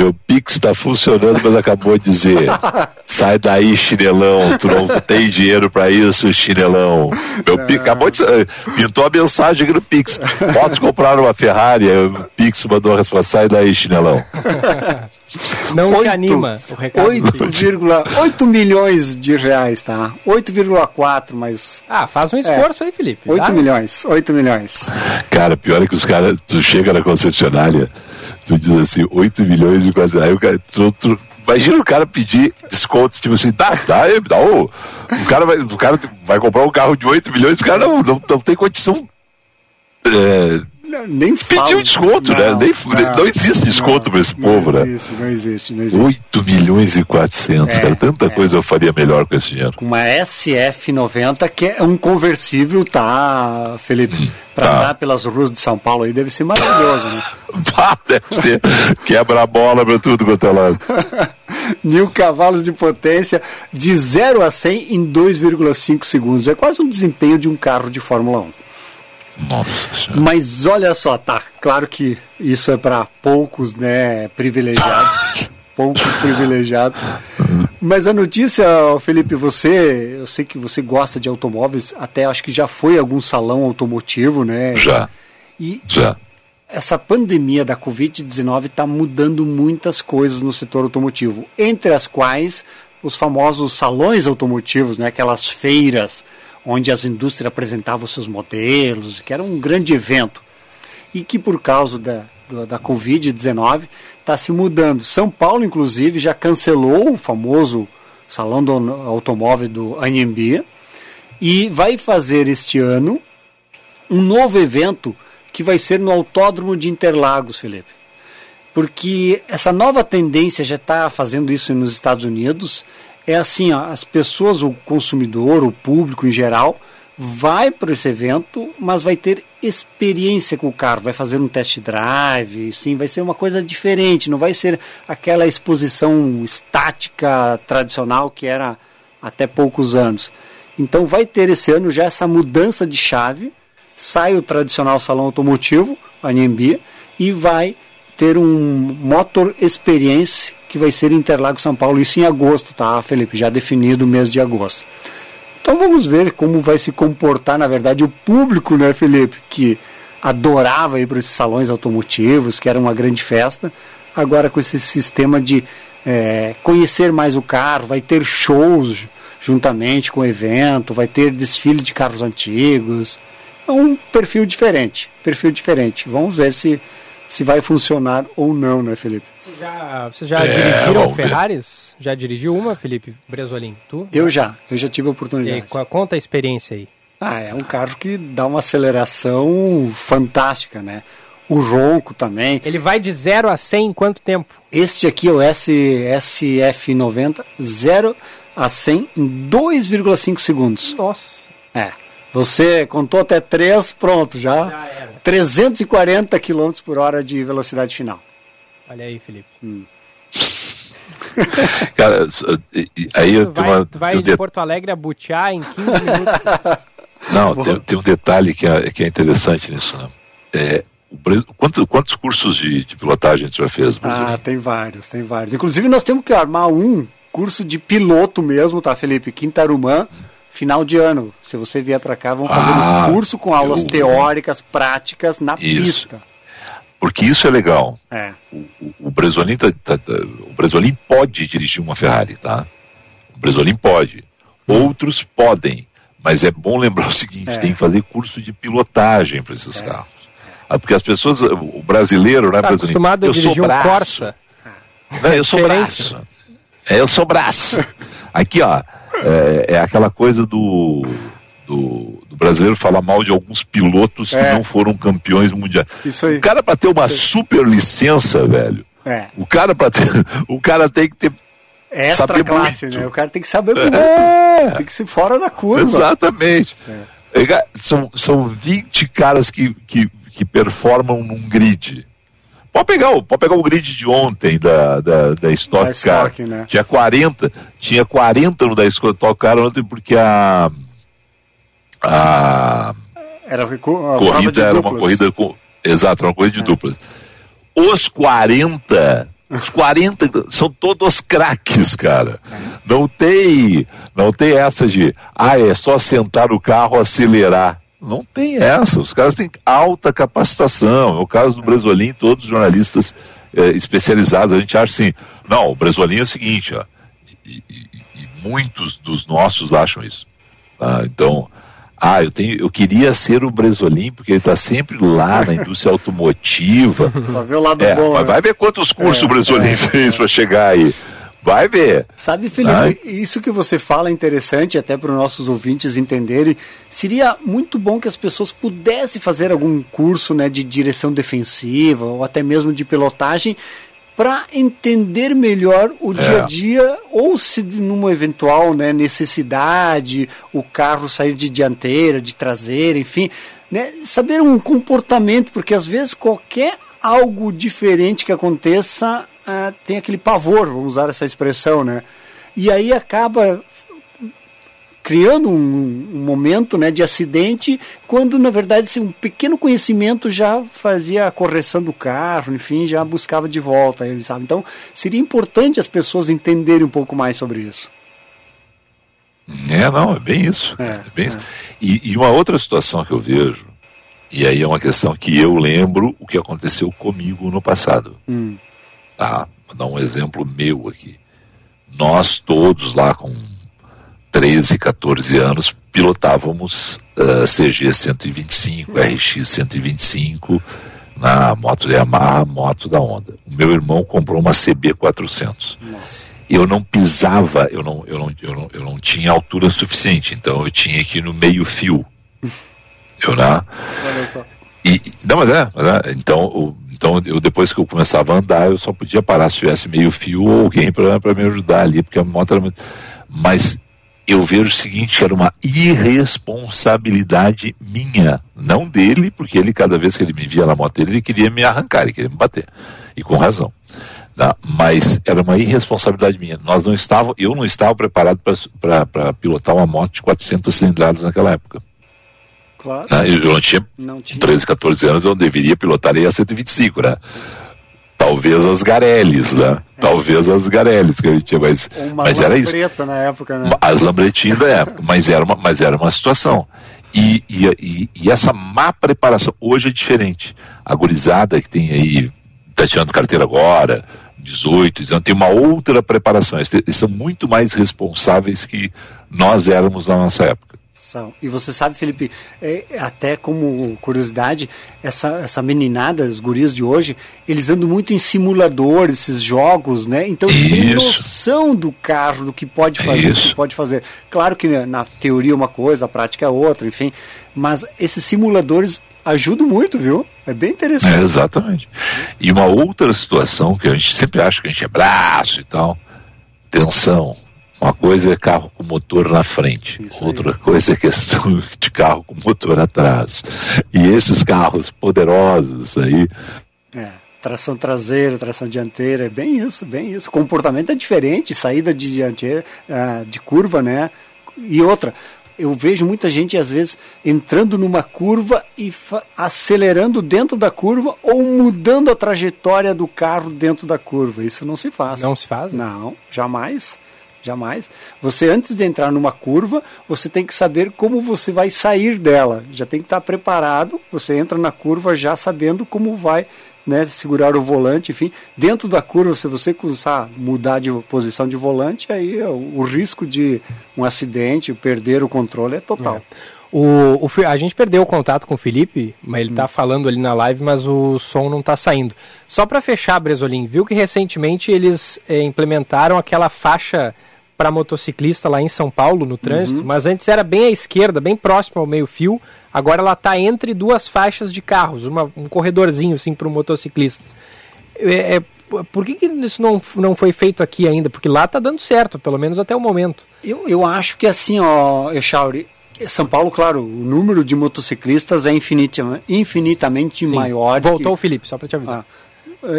Meu Pix está funcionando, mas acabou de dizer: sai daí, chinelão. Tu não tem dinheiro para isso, chinelão. Meu Pix acabou de eh, pintou a mensagem aqui no Pix. Posso comprar uma Ferrari? Aí O Pix mandou a resposta: sai daí, chinelão. Não Oito- te anima o recado. do Pix. 8,8 milhões de reais, tá? 8,4, mas. Ah, faz um esforço aí, Felipe. 8 tá? milhões, 8 milhões. Cara, pior é que os caras, tu chega na concessionária, tu diz assim, 8 milhões e quase. Aí o cara, tu- tu- imagina o cara pedir descontos, tipo assim, dá, dá, dá o, o, cara vai, o cara vai comprar um carro de 8 milhões, o cara não, não, não tem condição é, nem falo. Pediu desconto, né? Não, Nem, não, não, existe desconto não, para esse não povo, né? existe, Não existe, não existe. 8 milhões e 400, É, cara. Tanta coisa eu faria melhor com esse dinheiro. Com uma SF90, que é um conversível, tá, Felipe? Pra tá. andar pelas ruas de São Paulo aí deve ser maravilhoso, né? Deve ser quebra a bola pra tudo quanto é lado. Mil cavalos de potência de 0 a 100 em 2,5 segundos. É quase um desempenho de um carro de Fórmula 1. Nossa senhora. Mas olha só, tá, claro que isso é para poucos, né, privilegiados, poucos privilegiados. Mas a notícia, Felipe, você, eu sei que você gosta de automóveis, até acho que já foi algum salão automotivo, né? Já. E Já. essa pandemia da Covid-19 está mudando muitas coisas no setor automotivo, entre as quais os famosos salões automotivos, né, aquelas feiras onde as indústrias apresentavam seus modelos, que era um grande evento, e que por causa da, da, da Covid-19 está se mudando. São Paulo, inclusive, já cancelou o famoso salão do automóvel do ANB e vai fazer este ano um novo evento que vai ser no Autódromo de Interlagos, Felipe. Porque essa nova tendência já está fazendo isso nos Estados Unidos. É assim, ó, as pessoas, o consumidor, o público em geral, vai para esse evento, mas vai ter experiência com o carro, vai fazer um test drive, sim, vai ser uma coisa diferente, não vai ser aquela exposição estática tradicional que era até poucos anos. Então vai ter esse ano já essa mudança de chave, sai o tradicional salão automotivo, a NMB, e vai ter um Motor Experience que vai ser em Interlagos, São Paulo, isso em agosto, tá, Felipe? Já definido o mês de agosto. Então vamos ver como vai se comportar, na verdade, o público, né, Felipe, que adorava ir para esses salões automotivos, que era uma grande festa, agora com esse sistema de é, conhecer mais o carro, vai ter shows juntamente com o evento, vai ter desfile de carros antigos. É um perfil diferente, perfil diferente. Vamos ver se, se vai funcionar ou não, né, Felipe? Vocês já, vocês já É, dirigiram ver. Ferraris? Já dirigiu uma, Felipe Bresolim? Tu? Eu já, eu já tive a E oportunidade. co- conta a experiência aí. Ah, é um carro que dá uma aceleração fantástica, né? O ronco também. Ele vai de 0 a 100 em quanto tempo? Este aqui é o S, SF90, 0 a 100 em 2,5 segundos. Nossa. É. Você contou até 3, pronto, já. Já era. 340 km por hora de velocidade final. Olha aí, Felipe. Cara, e- e- aí eu tenho vai, uma. tu vai um de de- Porto Alegre a Butiá em 15 minutos. Não, tem, tem um detalhe que é, que é interessante nisso, né? É, o Bre- quanto- quantos cursos de, de pilotagem tu já fez, Brasil? Ah, tem vários, tem vários. Inclusive, nós temos que armar um curso de piloto mesmo, tá, Felipe? Quintarumã, final de ano. Se você vier para cá, vamos fazer Ah, um curso com aulas eu- teóricas, práticas na Isso. pista. Porque isso é legal. É. O Bresolim, tá- tá- tá- o Bresolim pode dirigir uma Ferrari, tá? O Bresolim pode. Outros podem. Mas é bom lembrar o seguinte: É. tem que fazer curso de pilotagem para esses carros. Ah, Porque as pessoas, o brasileiro, né, Tá acostumado a eu sou dirigir um braço. Corsa. Não, eu sou Diferente. braço. É, eu sou braço. Aqui, ó, é, é aquela coisa do, do, do brasileiro falar mal de alguns pilotos É. que não foram campeões mundiais. Isso aí. O cara, para ter uma super licença, velho, É. o cara, pra ter, o cara tem que ter. É extra saber classe, muito. né? O cara tem que saber muito. É. Tem que ser fora da curva. Exatamente. É, São, são 20 caras que, que, que performam num grid. Pode pegar, o, pode pegar o grid de ontem da, da, da Stock Da Car. Stock, né? Tinha 40, tinha 40 no da Stock Car ontem porque a, a Era a corrida era uma duplas. corrida com. Exato, era uma corrida de duplas. Os 40, os 40 são todos craques, cara. Não tem, não tem essa de, ah, é só sentar o carro, acelerar. Não tem essa. Os caras têm alta capacitação. É o caso do Bresolim, todos os jornalistas eh, especializados. A gente acha assim, não, o Bresolim é o seguinte, ó, e, e- e muitos dos nossos acham isso. tá? Então, ah, eu, tenho, eu queria ser o Bresolim, porque ele está sempre lá na indústria automotiva. Pra ver o lado É, bom. mas né? vai ver quantos cursos É, o Bresolim é, fez para chegar aí. Vai ver. Sabe, Felipe, Ai. isso que você fala é interessante até para os nossos ouvintes entenderem. Seria muito bom que as pessoas pudessem fazer algum curso né, de direção defensiva ou até mesmo de pilotagem para entender melhor o é. dia a dia ou se numa eventual né, necessidade o carro sair de dianteira, de traseira, enfim, né, saber um comportamento, porque às vezes qualquer algo diferente que aconteça uh, tem aquele pavor, vamos usar essa expressão, né? E aí acaba criando um, um, momento né, de acidente, quando na verdade assim, um pequeno conhecimento já fazia a correção do carro, enfim, já buscava de volta ele, sabe? Então seria importante as pessoas entenderem um pouco mais sobre isso. É, não, é bem isso. É, é bem é. Isso. E, e uma outra situação que eu vejo, e aí é uma questão que eu lembro o que aconteceu comigo no passado. Hum. Tá? Vou dar um exemplo meu aqui. Nós todos lá com 13, 14 anos pilotávamos uh, CG 125, RX 125 na moto Yamaha, moto da Honda. O meu irmão comprou uma CB 400. Nossa. Eu não pisava, eu não, eu, não, eu, não, eu não tinha altura suficiente, então eu tinha que ir no meio fio. eu, né? E, não, mas é, mas é. Então, o, então eu, depois que eu começava a andar, eu só podia parar se tivesse meio fio ou alguém para me ajudar ali, porque a moto era muito. Mas eu vejo o seguinte, era uma irresponsabilidade minha, não dele, porque ele, cada vez que ele me via na moto dele, ele queria me arrancar, ele queria me bater. E com razão. Tá? Mas era uma irresponsabilidade minha. Nós não estava, eu não estava preparado para pilotar uma moto de 400 cilindradas naquela época. Claro. Né? Eu não tinha, não tinha 13, 14 anos, eu deveria pilotar a 125, né? Talvez as Garelles, né? É. Talvez as Garelles que ele tinha, mas, mas era isso. na época, né? As lambretinhas da época, mas era uma, mas era uma situação. E, e, e, e, essa má preparação, hoje é diferente. A gurizada que tem aí, tá tirando carteira agora, 18, 19, tem uma outra preparação. Eles são muito mais responsáveis que nós éramos na nossa época. E você sabe, Felipe, é, até como curiosidade, essa, essa meninada, os guris de hoje, eles andam muito em simuladores, esses jogos, né? Então eles Isso. têm noção do carro, do que pode fazer, Isso. do que pode fazer. Claro que né, na teoria é uma coisa, a prática é outra, enfim. Mas esses simuladores ajudam muito, viu? É bem interessante. É, exatamente. E uma outra situação que a gente sempre acha que a gente é braço e tal. Atenção, uma coisa é carro com motor na frente, Isso outra aí. coisa é questão de carro com motor atrás. E esses carros poderosos aí. É, tração traseira, tração dianteira, é bem isso, bem isso. O comportamento é diferente, saída de dianteira, uh, de curva, né? E outra, eu vejo muita gente às vezes entrando numa curva e acelerando dentro da curva ou mudando a trajetória do carro dentro da curva. Isso não se faz. Não se faz? Não, jamais. Jamais. Você, antes de entrar numa curva, você tem que saber como você vai sair dela. Já tem que estar preparado. Você entra na curva já sabendo como vai né, segurar o volante, enfim. Dentro da curva, se você começar a mudar de posição de volante, aí o, o risco de um acidente, perder o controle é total. É. O, o, a gente perdeu o contato com o Felipe, mas ele está hum. falando ali na live, mas o som não está saindo. Só para fechar, Bresolim, viu que recentemente eles é, implementaram aquela faixa para motociclista lá em São Paulo, no trânsito, uhum. mas antes era bem à esquerda, bem próximo ao meio-fio. Agora ela está entre duas faixas de carros, uma, um corredorzinho assim para o motociclista. É, é, por que, que isso não, não foi feito aqui ainda? Porque lá está dando certo, pelo menos até o momento. Eu, eu acho que assim, ó, Echauri, são Paulo, claro, o número de motociclistas é infinitamente Sim. maior. Voltou que... o Felipe, só para te avisar. Ah,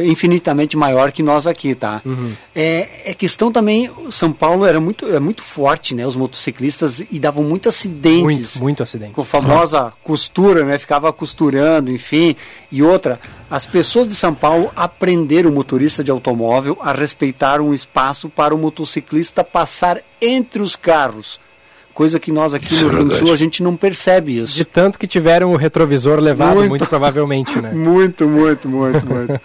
infinitamente maior que nós aqui, tá? Uhum. É, é questão também, São Paulo era muito, é muito forte, né? Os motociclistas e davam muito acidentes. Muito, muito acidente. Com a famosa uhum. costura, né? Ficava costurando, enfim. E outra, as pessoas de São Paulo aprenderam o motorista de automóvel a respeitar um espaço para o motociclista passar entre os carros coisa que nós aqui isso no Rio Grande do Sul a gente não percebe isso. De tanto que tiveram o retrovisor levado, muito, muito provavelmente, né? muito, muito, muito, muito.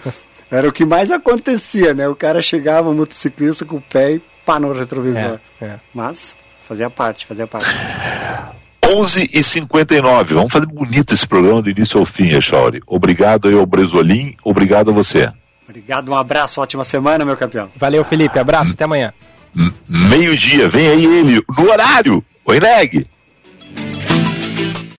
Era o que mais acontecia, né? O cara chegava, o motociclista com o pé e pá no retrovisor. É, é. Mas fazia parte, fazia parte. 11 e 59 Vamos fazer bonito esse programa do início ao fim, Echauri. Obrigado aí ao Bresolim, obrigado a você. Obrigado, um abraço, ótima semana, meu campeão. Valeu, Felipe, abraço, até amanhã. Meio-dia, vem aí ele, no horário. Oi, Neg.